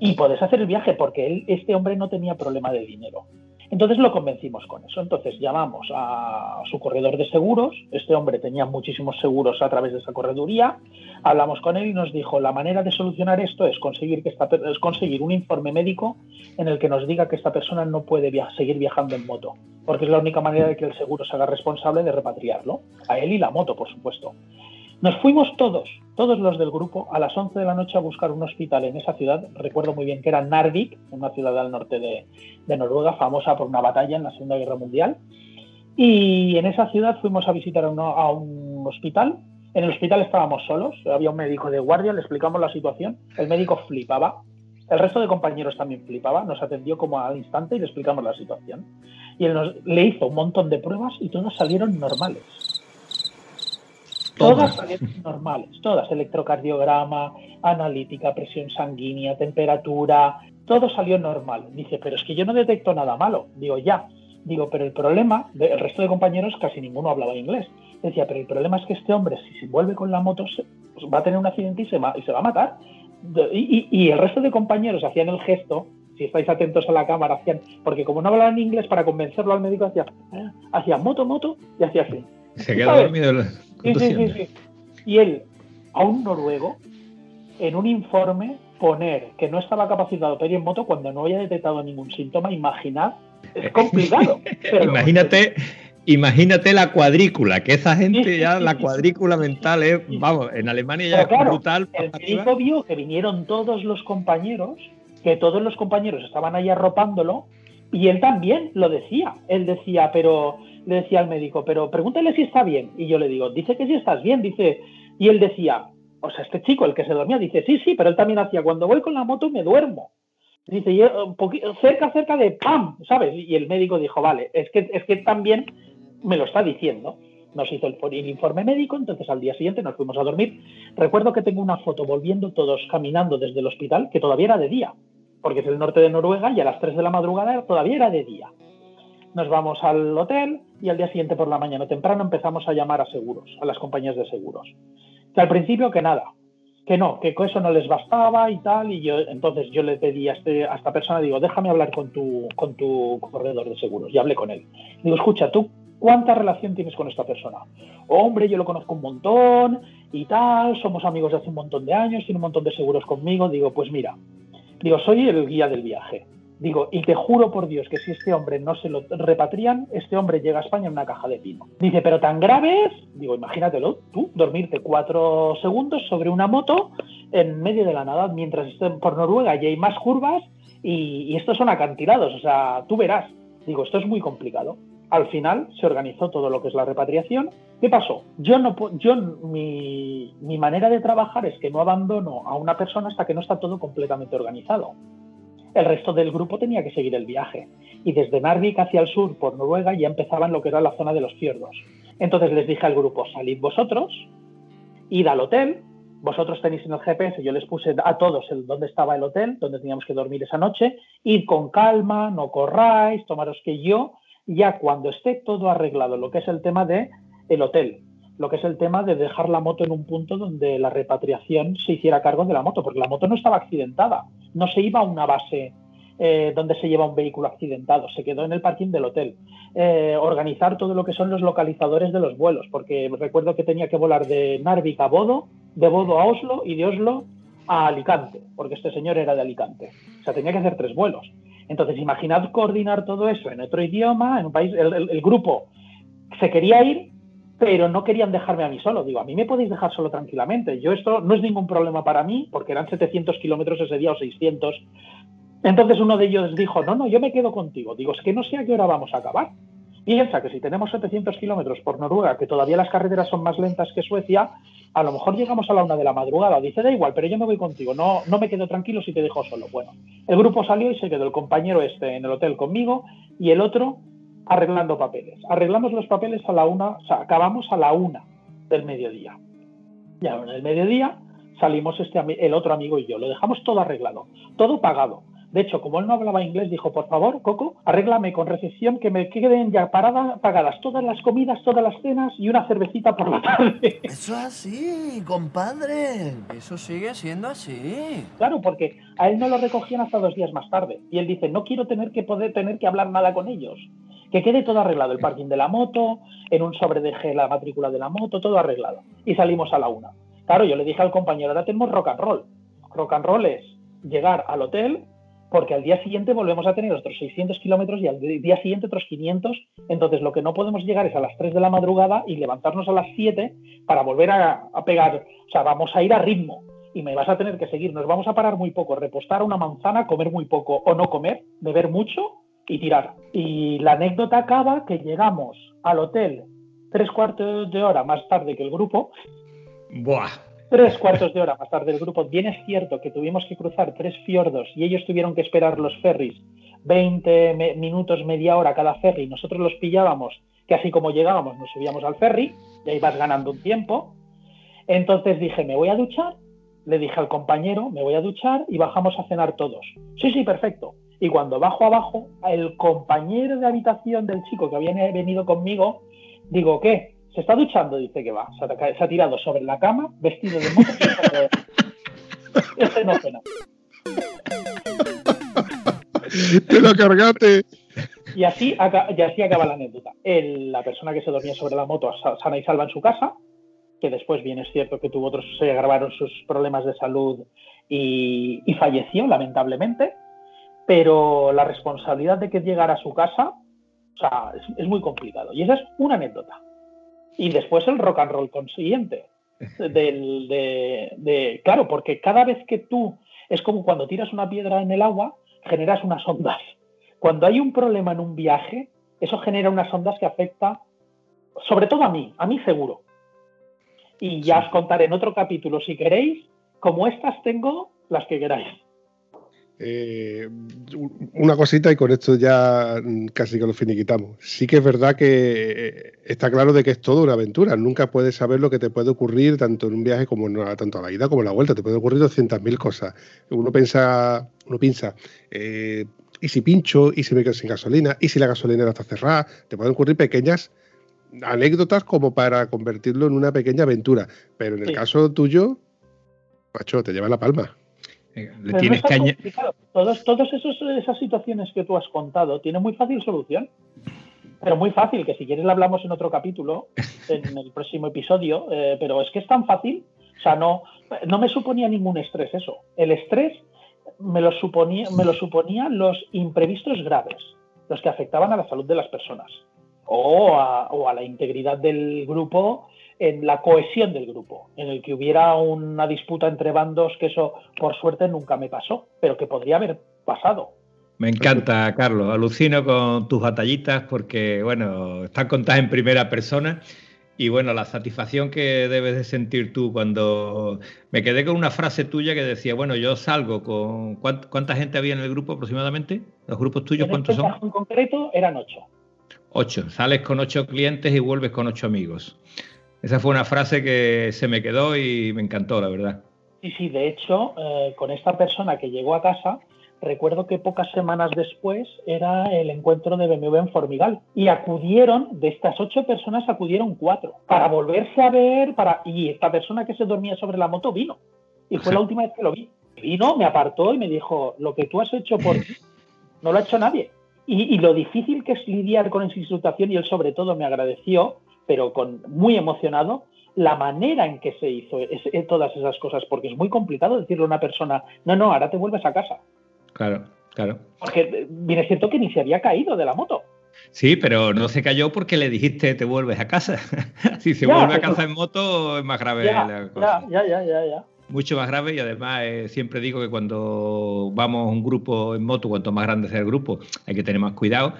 Y puedes hacer el viaje porque él, este hombre no tenía problema de dinero. Entonces lo convencimos con eso. Entonces llamamos a su corredor de seguros. Este hombre tenía muchísimos seguros a través de esa correduría. Hablamos con él y nos dijo, la manera de solucionar esto es conseguir, que esta, es conseguir un informe médico en el que nos diga que esta persona no puede seguir viajando en moto, porque es la única manera de que el seguro se haga responsable de repatriarlo, a él y la moto, por supuesto. Nos fuimos todos, todos los del grupo, a las 11 de la noche a buscar un hospital en esa ciudad. Recuerdo muy bien que era Narvik, una ciudad al norte de, Noruega, famosa por una batalla en la Segunda Guerra Mundial. Y en esa ciudad fuimos a visitar a, a un hospital. En el hospital estábamos solos, había un médico de guardia, le explicamos la situación. El médico flipaba, el resto de compañeros también flipaba, nos atendió como al instante y le explicamos la situación. Y él nos, le hizo un montón de pruebas y todas salieron normales. Todas salieron normales, todas, electrocardiograma, analítica, presión sanguínea, temperatura, todo salió normal. Dice, pero es que yo no detecto nada malo. Digo, ya. Digo, pero el problema, el resto de compañeros casi ninguno hablaba inglés. Decía, pero el problema es que este hombre, si se vuelve con la moto, pues va a tener un accidente y se va, y se va a matar. Y, el resto de compañeros hacían el gesto, si estáis atentos a la cámara, hacían, porque como no hablaban inglés, para convencerlo al médico, hacía, ah", hacía moto, moto, y hacía así. Se quedó dormido. Sí, sí, sí, sí. Y él, a un noruego, en un informe, poner que no estaba capacitado para ir en moto cuando no había detectado ningún síntoma, imaginad, es complicado. imagínate, imagínate la cuadrícula, que esa gente ya, la cuadrícula mental es, vamos, en Alemania ya es brutal. El médico vio que vinieron todos los compañeros, que todos los compañeros estaban ahí arropándolo, y él también lo decía. Él decía, pero le decía al médico, pero pregúntale si está bien. Y yo le digo, dice que sí estás bien, dice. Y él decía, o sea, este chico, el que se dormía, dice, sí, sí, pero él también hacía, cuando voy con la moto me duermo. Dice, y, un cerca, cerca de ¡pam! ¿Sabes? Y el médico dijo, vale, es que, es que también me lo está diciendo. Nos hizo el, el informe médico, entonces al día siguiente nos fuimos a dormir. Recuerdo que tengo una foto volviendo todos caminando desde el hospital, que todavía era de día, porque es el norte de Noruega y a las 3 de la madrugada todavía era de día nos vamos al hotel y al día siguiente por la mañana temprano empezamos a llamar a seguros, a las compañías de seguros. Que al principio que nada, que no, que eso no les bastaba y tal, y yo entonces yo le pedí a, este, a esta persona, digo, déjame hablar con tu, con tu corredor de seguros, y hablé con él. Digo, escucha, ¿tú cuánta relación tienes con esta persona? Hombre, yo lo conozco un montón y tal, somos amigos de hace un montón de años, tiene un montón de seguros conmigo, digo, pues mira, digo, soy el guía del viaje Digo, y te juro por Dios que si este hombre no se lo repatrian, este hombre llega a España en una caja de pino. Dice, pero tan grave es, digo, imagínatelo, tú, dormirte cuatro segundos sobre una moto en medio de la nada, mientras estén por Noruega y hay más curvas y, estos son acantilados, o sea, tú verás. Digo, esto es muy complicado. Al final se organizó todo lo que es la repatriación. ¿Qué pasó? Yo no, yo mi, mi manera de trabajar es que no abandono a una persona hasta que no está todo completamente organizado el resto del grupo tenía que seguir el viaje. Y desde Narvik hacia el sur, por Noruega, ya empezaban lo que era la zona de los fiordos. Entonces les dije al grupo, salid vosotros, id al hotel, vosotros tenéis en el GPS, yo les puse a todos el, dónde estaba el hotel, donde teníamos que dormir esa noche, id con calma, no corráis, tomaros que yo, ya cuando esté todo arreglado, lo que es el tema de el hotel, lo que es el tema de dejar la moto en un punto donde la repatriación se hiciera cargo de la moto, porque la moto no estaba accidentada, no se iba a una base eh, donde se lleva un vehículo accidentado, se quedó en el parking del hotel. Eh, organizar todo lo que son los localizadores de los vuelos, porque recuerdo que tenía que volar de Narvik a Bodo, de Bodo a Oslo y de Oslo a Alicante, porque este señor era de Alicante. O sea, tenía que hacer tres vuelos. Entonces, imaginad coordinar todo eso en otro idioma, en un país, el grupo se quería ir, pero no querían dejarme a mí solo. Digo, a mí me podéis dejar solo tranquilamente. Yo esto no es ningún problema para mí, porque eran 700 kilómetros ese día o 600. Entonces uno de ellos dijo, no, no, yo me quedo contigo. Digo, es que no sé a qué hora vamos a acabar. Piensa que si tenemos 700 kilómetros por Noruega, que todavía las carreteras son más lentas que Suecia, a lo mejor llegamos a la una de la madrugada. Dice, da igual, pero yo me voy contigo, no, no me quedo tranquilo si te dejo solo. Bueno, el grupo salió y se quedó el compañero este en el hotel conmigo y el otro arreglando papeles. Arreglamos los papeles a la una, o sea, acabamos a la una del mediodía. Ya en el mediodía salimos este, el otro amigo y yo, lo dejamos todo arreglado, todo pagado. De hecho, como él no hablaba inglés, dijo, por favor, Coco, arréglame con recepción que me queden ya paradas, pagadas todas las comidas, todas las cenas y una cervecita por la tarde. Eso es así, compadre. Eso sigue siendo así. Claro, porque a él no lo recogían hasta dos días más tarde. Y él dice, no quiero tener que poder tener que hablar nada con ellos. Que quede todo arreglado, el parking de la moto, en un sobre dejé la matrícula de la moto, todo arreglado. Y salimos a la una. Claro, yo le dije al compañero, ahora tenemos rock and roll. Rock and roll es llegar al hotel, porque al día siguiente volvemos a tener otros 600 kilómetros y al día siguiente otros 500. Entonces, lo que no podemos llegar es a las 3 de la madrugada y levantarnos a las 7 para volver a, a pegar. O sea, vamos a ir a ritmo y me vas a tener que seguir. Nos vamos a parar muy poco, repostar una manzana, comer muy poco o no comer, beber mucho y tirar. Y la anécdota acaba que llegamos al hotel tres cuartos de hora más tarde que el grupo. Buah. Tres cuartos de hora más tarde el grupo. Bien es cierto que tuvimos que cruzar tres fiordos y ellos tuvieron que esperar los ferries 20 me- minutos, media hora cada ferry. Nosotros los pillábamos, que así como llegábamos nos subíamos al ferry y ahí vas ganando un tiempo. Entonces dije, me voy a duchar. Le dije al compañero, me voy a duchar y bajamos a cenar todos. Sí, sí, perfecto. Y cuando bajo abajo, el compañero de habitación del chico que había venido conmigo, digo, ¿qué? ¿Se está duchando? Dice que va. Se ha, se ha tirado sobre la cama, vestido de moto. Este no cena. ¡Te lo cargaste! Y así, aca- y así acaba la anécdota. El- la persona que se dormía sobre la moto sa- sana y salva en su casa, que después bien es cierto que tuvo otros, se agravaron sus problemas de salud y, y falleció, lamentablemente, pero la responsabilidad de que llegara a su casa, o sea, es, es muy complicado. Y esa es una anécdota. Y después el rock and roll consiguiente. Del, de, de- claro, porque cada vez que tú, es como cuando tiras una piedra en el agua, generas unas ondas. Cuando hay un problema en un viaje, eso genera unas ondas que afecta, sobre todo a mí, a mí seguro. Y ya os contaré en otro capítulo, si queréis, como estas tengo, las que queráis. Eh, una cosita y con esto ya casi que lo finiquitamos. Sí que es verdad que eh, está claro de que es toda una aventura. Nunca puedes saber lo que te puede ocurrir tanto en un viaje como en tanto a la ida como a la vuelta. Te puede ocurrir 200.000 cosas. Uno piensa, uno piensa, eh, ¿y si pincho? ¿Y si me quedo sin gasolina? ¿Y si la gasolinera está cerrada? Te pueden ocurrir pequeñas anécdotas como para convertirlo en una pequeña aventura. Pero en el Sí. caso tuyo, macho, te lleva la palma. Le Pero no tienes es tan que complicado. Todos, todos esos, esas situaciones que tú has contado tienen muy fácil solución. Pero muy fácil, que si quieres la hablamos en otro capítulo, en el próximo episodio, eh, pero es que es tan fácil, o sea, no, no me suponía ningún estrés eso. El estrés me lo, suponía, me lo suponían los imprevistos graves, los que afectaban a la salud de las personas o a, o a la integridad del grupo, en la cohesión del grupo, en el que hubiera una disputa entre bandos, que eso por suerte nunca me pasó, pero que podría haber pasado. Me encanta, Carlos. Alucino con tus batallitas porque, bueno, están contadas en primera persona. Y bueno, la satisfacción que debes de sentir tú cuando me quedé con una frase tuya que decía, bueno, yo salgo con... ¿cuánt- ¿Cuánta gente había en el grupo aproximadamente? ¿Los grupos tuyos cuántos este son? en concreto eran ocho. Ocho. Sales con ocho clientes y vuelves con ocho amigos. Esa fue una frase que se me quedó y me encantó, la verdad. Y sí, de hecho, eh, con esta persona que llegó a casa, recuerdo que pocas semanas después era el encuentro de BMW en Formigal. Y acudieron, de estas ocho personas, acudieron cuatro para volverse a ver. para Y esta persona que se dormía sobre la moto vino. Y fue la última vez que lo vi. Vino, me apartó y me dijo: Lo que tú has hecho por mí no lo ha hecho nadie. Y, y lo difícil que es lidiar con esa situación, y él sobre todo me agradeció, pero con muy emocionado, la manera en que se hizo es- es- todas esas cosas, porque es muy complicado decirle a una persona, no, no, ahora te vuelves a casa. Claro, claro. Porque eh, bien es cierto que ni se había caído de la moto. Sí, pero no se cayó porque le dijiste te vuelves a casa. si se Ya, vuelve a casa en moto es más grave Ya, la cosa. ya, ya, ya, ya, ya. Mucho más grave y además eh, siempre digo que cuando vamos un grupo en moto, cuanto más grande sea el grupo, hay que tener más cuidado.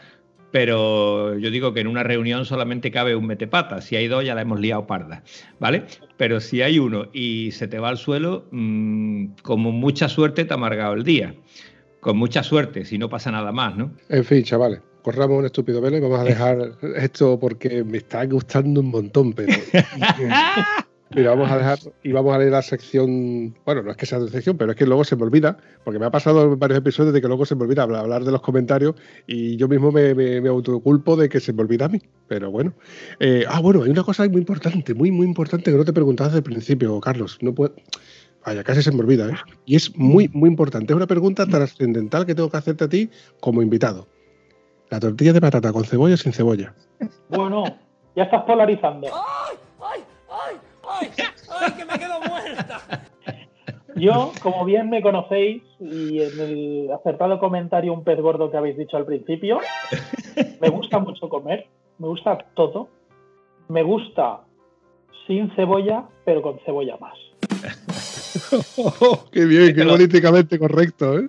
Pero yo digo que en una reunión solamente cabe un metepata. Si hay dos, ya la hemos liado parda, ¿vale? Pero si hay uno y se te va al suelo, mmm, como mucha suerte te ha amargado el día. Con mucha suerte, si no pasa nada más, ¿no? En fin, chavales, corramos un estúpido velo y vamos a dejar esto porque me está gustando un montón, pero. Mira, vamos a dejar y vamos a leer la sección. Bueno, no es que sea de sección, pero es que luego se me olvida, porque me ha pasado en varios episodios de que luego se me olvida hablar, hablar de los comentarios y yo mismo me, me, me, autoculpo de que se me olvida a mí. Pero bueno. Eh, ah, bueno, hay una cosa muy importante, muy, muy importante que no te preguntabas desde el principio, Carlos. No puedo. Vaya, casi se me olvida, ¿eh? Y es muy, muy importante. Es una pregunta trascendental que tengo que hacerte a ti como invitado. La tortilla de patata con cebolla o sin cebolla. Bueno, ya estás polarizando. ¡Ay, que me quedo muerta! Yo, como bien me conocéis, y en el acertado comentario un pez gordo que habéis dicho al principio, me gusta mucho comer, me gusta todo. Me gusta sin cebolla, pero con cebolla más. oh, ¡Qué bien! ¡Qué políticamente correcto! ¿eh?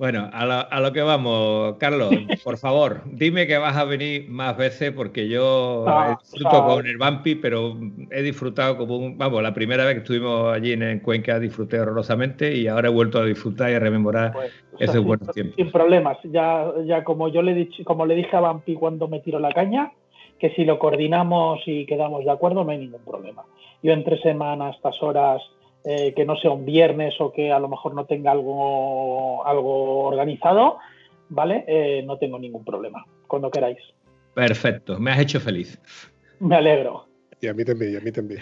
Bueno, a lo, a lo, que vamos, Carlos, por favor, dime que vas a venir más veces porque yo ah, disfruto sea, con el Vampi, pero he disfrutado como un. Vamos, la primera vez que estuvimos allí en, en Cuenca disfruté horrorosamente y ahora he vuelto a disfrutar y a rememorar pues, esos sin, buenos tiempos. Sin problemas, ya, ya como yo le, dicho, como le dije a Vampi cuando me tiró la caña, que si lo coordinamos y quedamos de acuerdo, no hay ningún problema. Yo entre semanas, estas horas eh, que no sea un viernes o que a lo mejor no tenga algo, algo organizado, ¿vale? Eh, no tengo ningún problema, cuando queráis. Perfecto, me has hecho feliz. Me alegro. Y a mí también, y a mí también.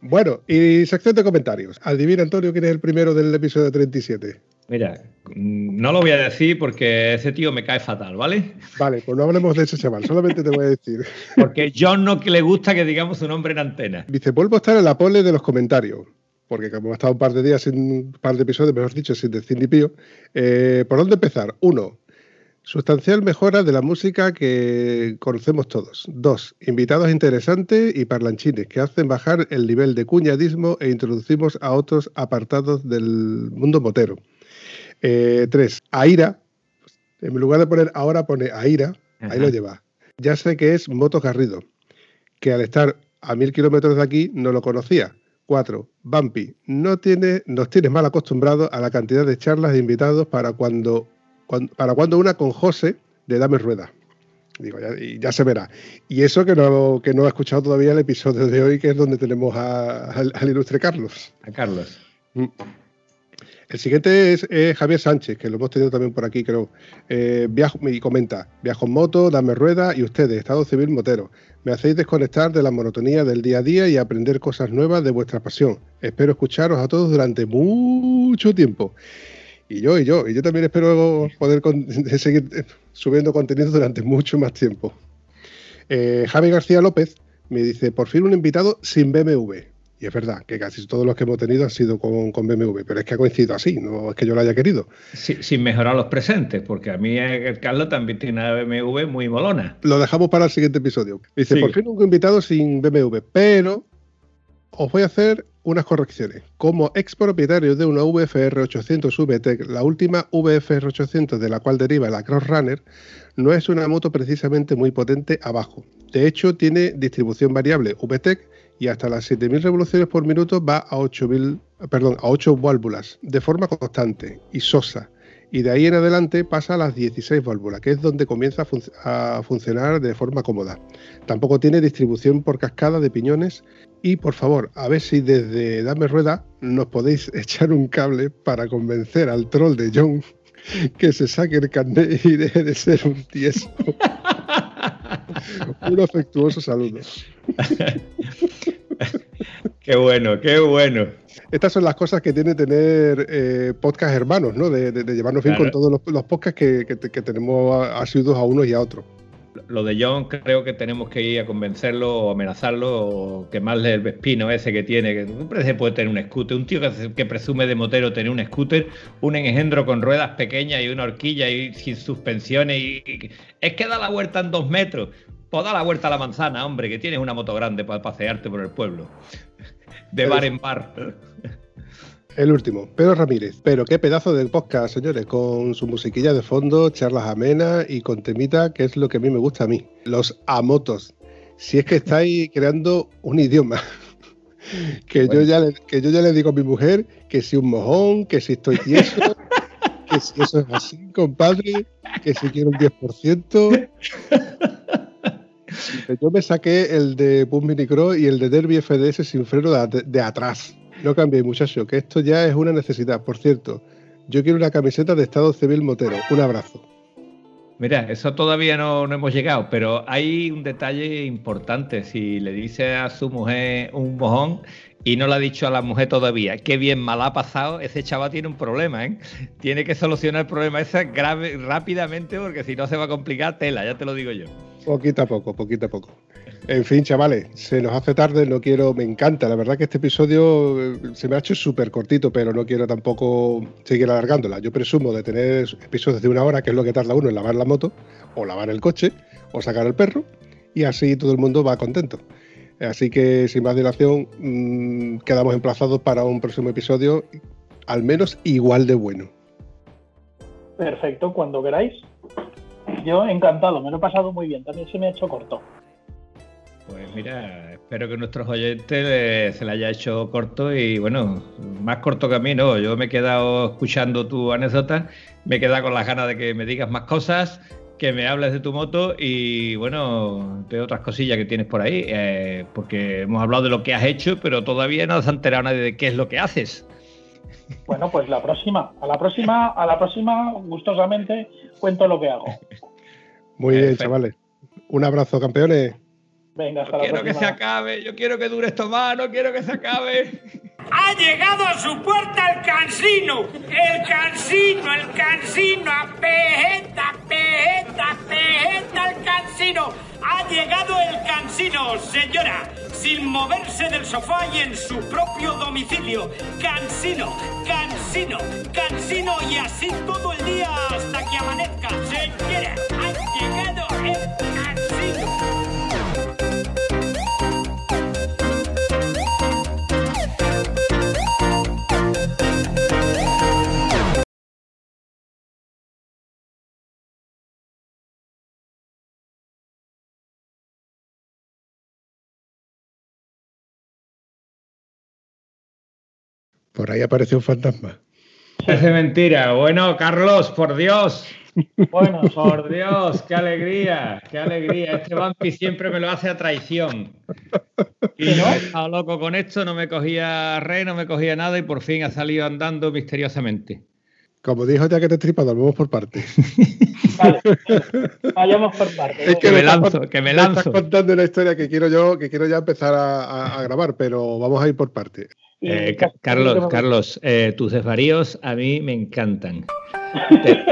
Bueno, y sección de comentarios. Adivina, Antonio, quién es el primero del episodio 37. Mira, no lo voy a decir porque ese tío me cae fatal, ¿vale? Vale, pues no hablemos de ese chaval, solamente te voy a decir. Porque John no le gusta que digamos su nombre en antena. Dice, vuelvo a estar en la pole de los comentarios porque como he estado un par de días, sin, un par de episodios, mejor dicho, sin decir ni pío, eh, ¿por dónde empezar? Uno, sustancial mejora de la música que conocemos todos. Dos, invitados interesantes y parlanchines que hacen bajar el nivel de cuñadismo e introducimos a otros apartados del mundo motero. Eh, tres, Aira, en lugar de poner ahora pone Aira, Ajá. ahí lo lleva. Ya sé que es Moto Garrido, que al estar a mil kilómetros de aquí no lo conocía 4. Bumpy, no tiene, nos tienes mal acostumbrados a la cantidad de charlas de invitados para cuando, cuando para cuando una con José de Dame Rueda. Digo, ya, ya, se verá. Y eso que no, que no ha escuchado todavía el episodio de hoy, que es donde tenemos a, al, al, ilustre Carlos. A Carlos. Mm. El siguiente es eh, Javier Sánchez, que lo hemos tenido también por aquí, creo. Eh, y comenta, viajo en moto, dame rueda y ustedes, Estado Civil Motero. Me hacéis desconectar de la monotonía del día a día y aprender cosas nuevas de vuestra pasión. Espero escucharos a todos durante mucho tiempo. Y yo, y yo, y yo también espero poder seguir subiendo contenido durante mucho más tiempo. Eh, Javi García López me dice, por fin un invitado sin BMW. Y es verdad que casi todos los que hemos tenido han sido con, con, BMW, pero es que ha coincidido así, no es que yo lo haya querido. Sí, sin mejorar los presentes, porque a mí el Carlos también tiene una BMW muy molona. Lo dejamos para el siguiente episodio. Dice, sí. por fin un invitado sin BMW, pero os voy a hacer unas correcciones. Como ex propietario de una VFR 800 VTEC, la última VFR 800 de la cual deriva la Cross Runner, no es una moto precisamente muy potente abajo. De hecho, tiene distribución variable VTEC y hasta las 7.000 revoluciones por minuto va a 8.000, perdón, a 8 válvulas de forma constante y sosa. Y de ahí en adelante pasa a las 16 válvulas, que es donde comienza a, a, funcionar de forma cómoda. Tampoco tiene distribución por cascada de piñones. Y por favor, a ver si desde Dame Rueda nos podéis echar un cable para convencer al troll de John que se saque el carnet y deje de ser un tieso. un afectuoso saludo. qué bueno, qué bueno. Estas son las cosas que tiene tener eh, podcast hermanos, ¿no? De, de, de llevarnos bien claro. con todos los, los podcasts que, que, que tenemos asiduos a unos y a otros. Lo de John creo que tenemos que ir a convencerlo o amenazarlo o quemarle el vespino ese que tiene. Que siempre se puede tener un scooter. Un tío que, que, presume de motero tener un scooter, un engendro con ruedas pequeñas y una horquilla y sin suspensiones. Y, y, es que da la vuelta en dos metros. Pues da la vuelta a la manzana, hombre, que tienes una moto grande para pasearte por el pueblo. De bar en bar. El último, Pedro Ramírez. Pero qué pedazo de podcast, señores, con su musiquilla de fondo, charlas amenas y con temita, que es lo que a mí me gusta a mí. Los amotos. Si es que estáis creando un idioma. Que, yo ya le, que yo ya le digo a mi mujer que si un mojón, que si estoy tieso, que si eso es así, compadre, que si quiero un 10%. Yo me saqué el de Boom Minicro y el de Derby FDS sin freno de, atrás. No cambiéis, muchacho, que esto ya es una necesidad. Por cierto, yo quiero una camiseta de Estado Civil Motero. Un abrazo. Mira, eso todavía no, no, hemos llegado, pero hay un detalle importante. Si le dice a su mujer un mojón y no le ha dicho a la mujer todavía, qué bien mal ha pasado, ese chaval tiene un problema, ¿eh? Tiene que solucionar el problema ese grave, rápidamente porque si no se va a complicar tela, ya te lo digo yo. Poquito a poco, poquito a poco. En fin, chavales, se nos hace tarde, no quiero, me encanta, la verdad que este episodio eh, se me ha hecho súper cortito, pero no quiero tampoco seguir alargándola. Yo presumo de tener episodios de una hora, que es lo que tarda uno en lavar la moto, o lavar el coche, o sacar el perro, y así todo el mundo va contento. Así que sin más dilación, mmm, quedamos emplazados para un próximo episodio, al menos igual de bueno. Perfecto, cuando queráis. Yo encantado, me lo he pasado muy bien, también se me ha hecho corto. Pues mira, espero que nuestros oyentes se le haya hecho corto y bueno, más corto que a mí, ¿no? Yo me he quedado escuchando tu anécdota, me he quedado con las ganas de que me digas más cosas, que me hables de tu moto y bueno, de otras cosillas que tienes por ahí, eh, porque hemos hablado de lo que has hecho, pero todavía no se ha enterado nadie de qué es lo que haces. Bueno, pues la próxima, a la próxima, a la próxima, gustosamente cuento lo que hago. Muy bien, Perfecto. chavales. Un abrazo, campeones. Venga, hasta yo la quiero próxima. que se acabe, yo quiero que dure esto más, no quiero que se acabe. Ha llegado a su puerta el cansino, el cansino, el cansino, apejeta, apejeta, apejeta el cansino. Ha llegado el cansino, señora, sin moverse del sofá y en su propio domicilio. Cansino, cansino, cansino y así todo el día hasta que amanezca. Señora, ha llegado el Por ahí apareció un fantasma. Parece mentira. Bueno, Carlos, por Dios. Bueno, Por Dios, qué alegría, qué alegría. Este vampi siempre me lo hace a traición. Y yo he estado loco con esto, no me cogía re, no me cogía nada y por fin ha salido andando misteriosamente. Como dijo ya que te tripas, vamos por partes. vale, vayamos por partes. Es Que me estás lanzo, que me me estás lanzo. contando una historia que quiero yo, que quiero ya empezar a, a- a grabar, pero vamos a ir por partes. Y Eh, Ca- Carlos, Carlos, eh, tus desvaríos a mí me encantan. Te,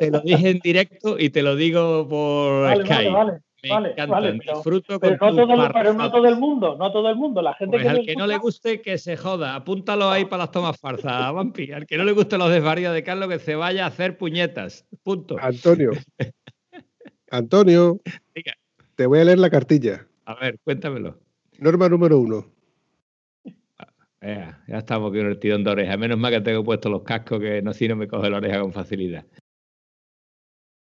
te lo dije en directo y te lo digo por Vale, Skype. vale, vale, me vale, pero- Disfruto Pero con no, todo, el- pero no todo el mundo, no todo el mundo. La gente Pues que, al que no le guste, que se joda. Apúntalo ahí para las tomas farsas, Vampi. Al que no le gusten los desvaríos de Carlos, que se vaya a hacer puñetas. Punto. Antonio. Antonio, Diga. te voy a leer la cartilla. A ver, cuéntamelo. Norma número uno. Ya estamos con el tirón de oreja. Menos mal que tengo puesto los cascos, que no, si no me coge la oreja con facilidad.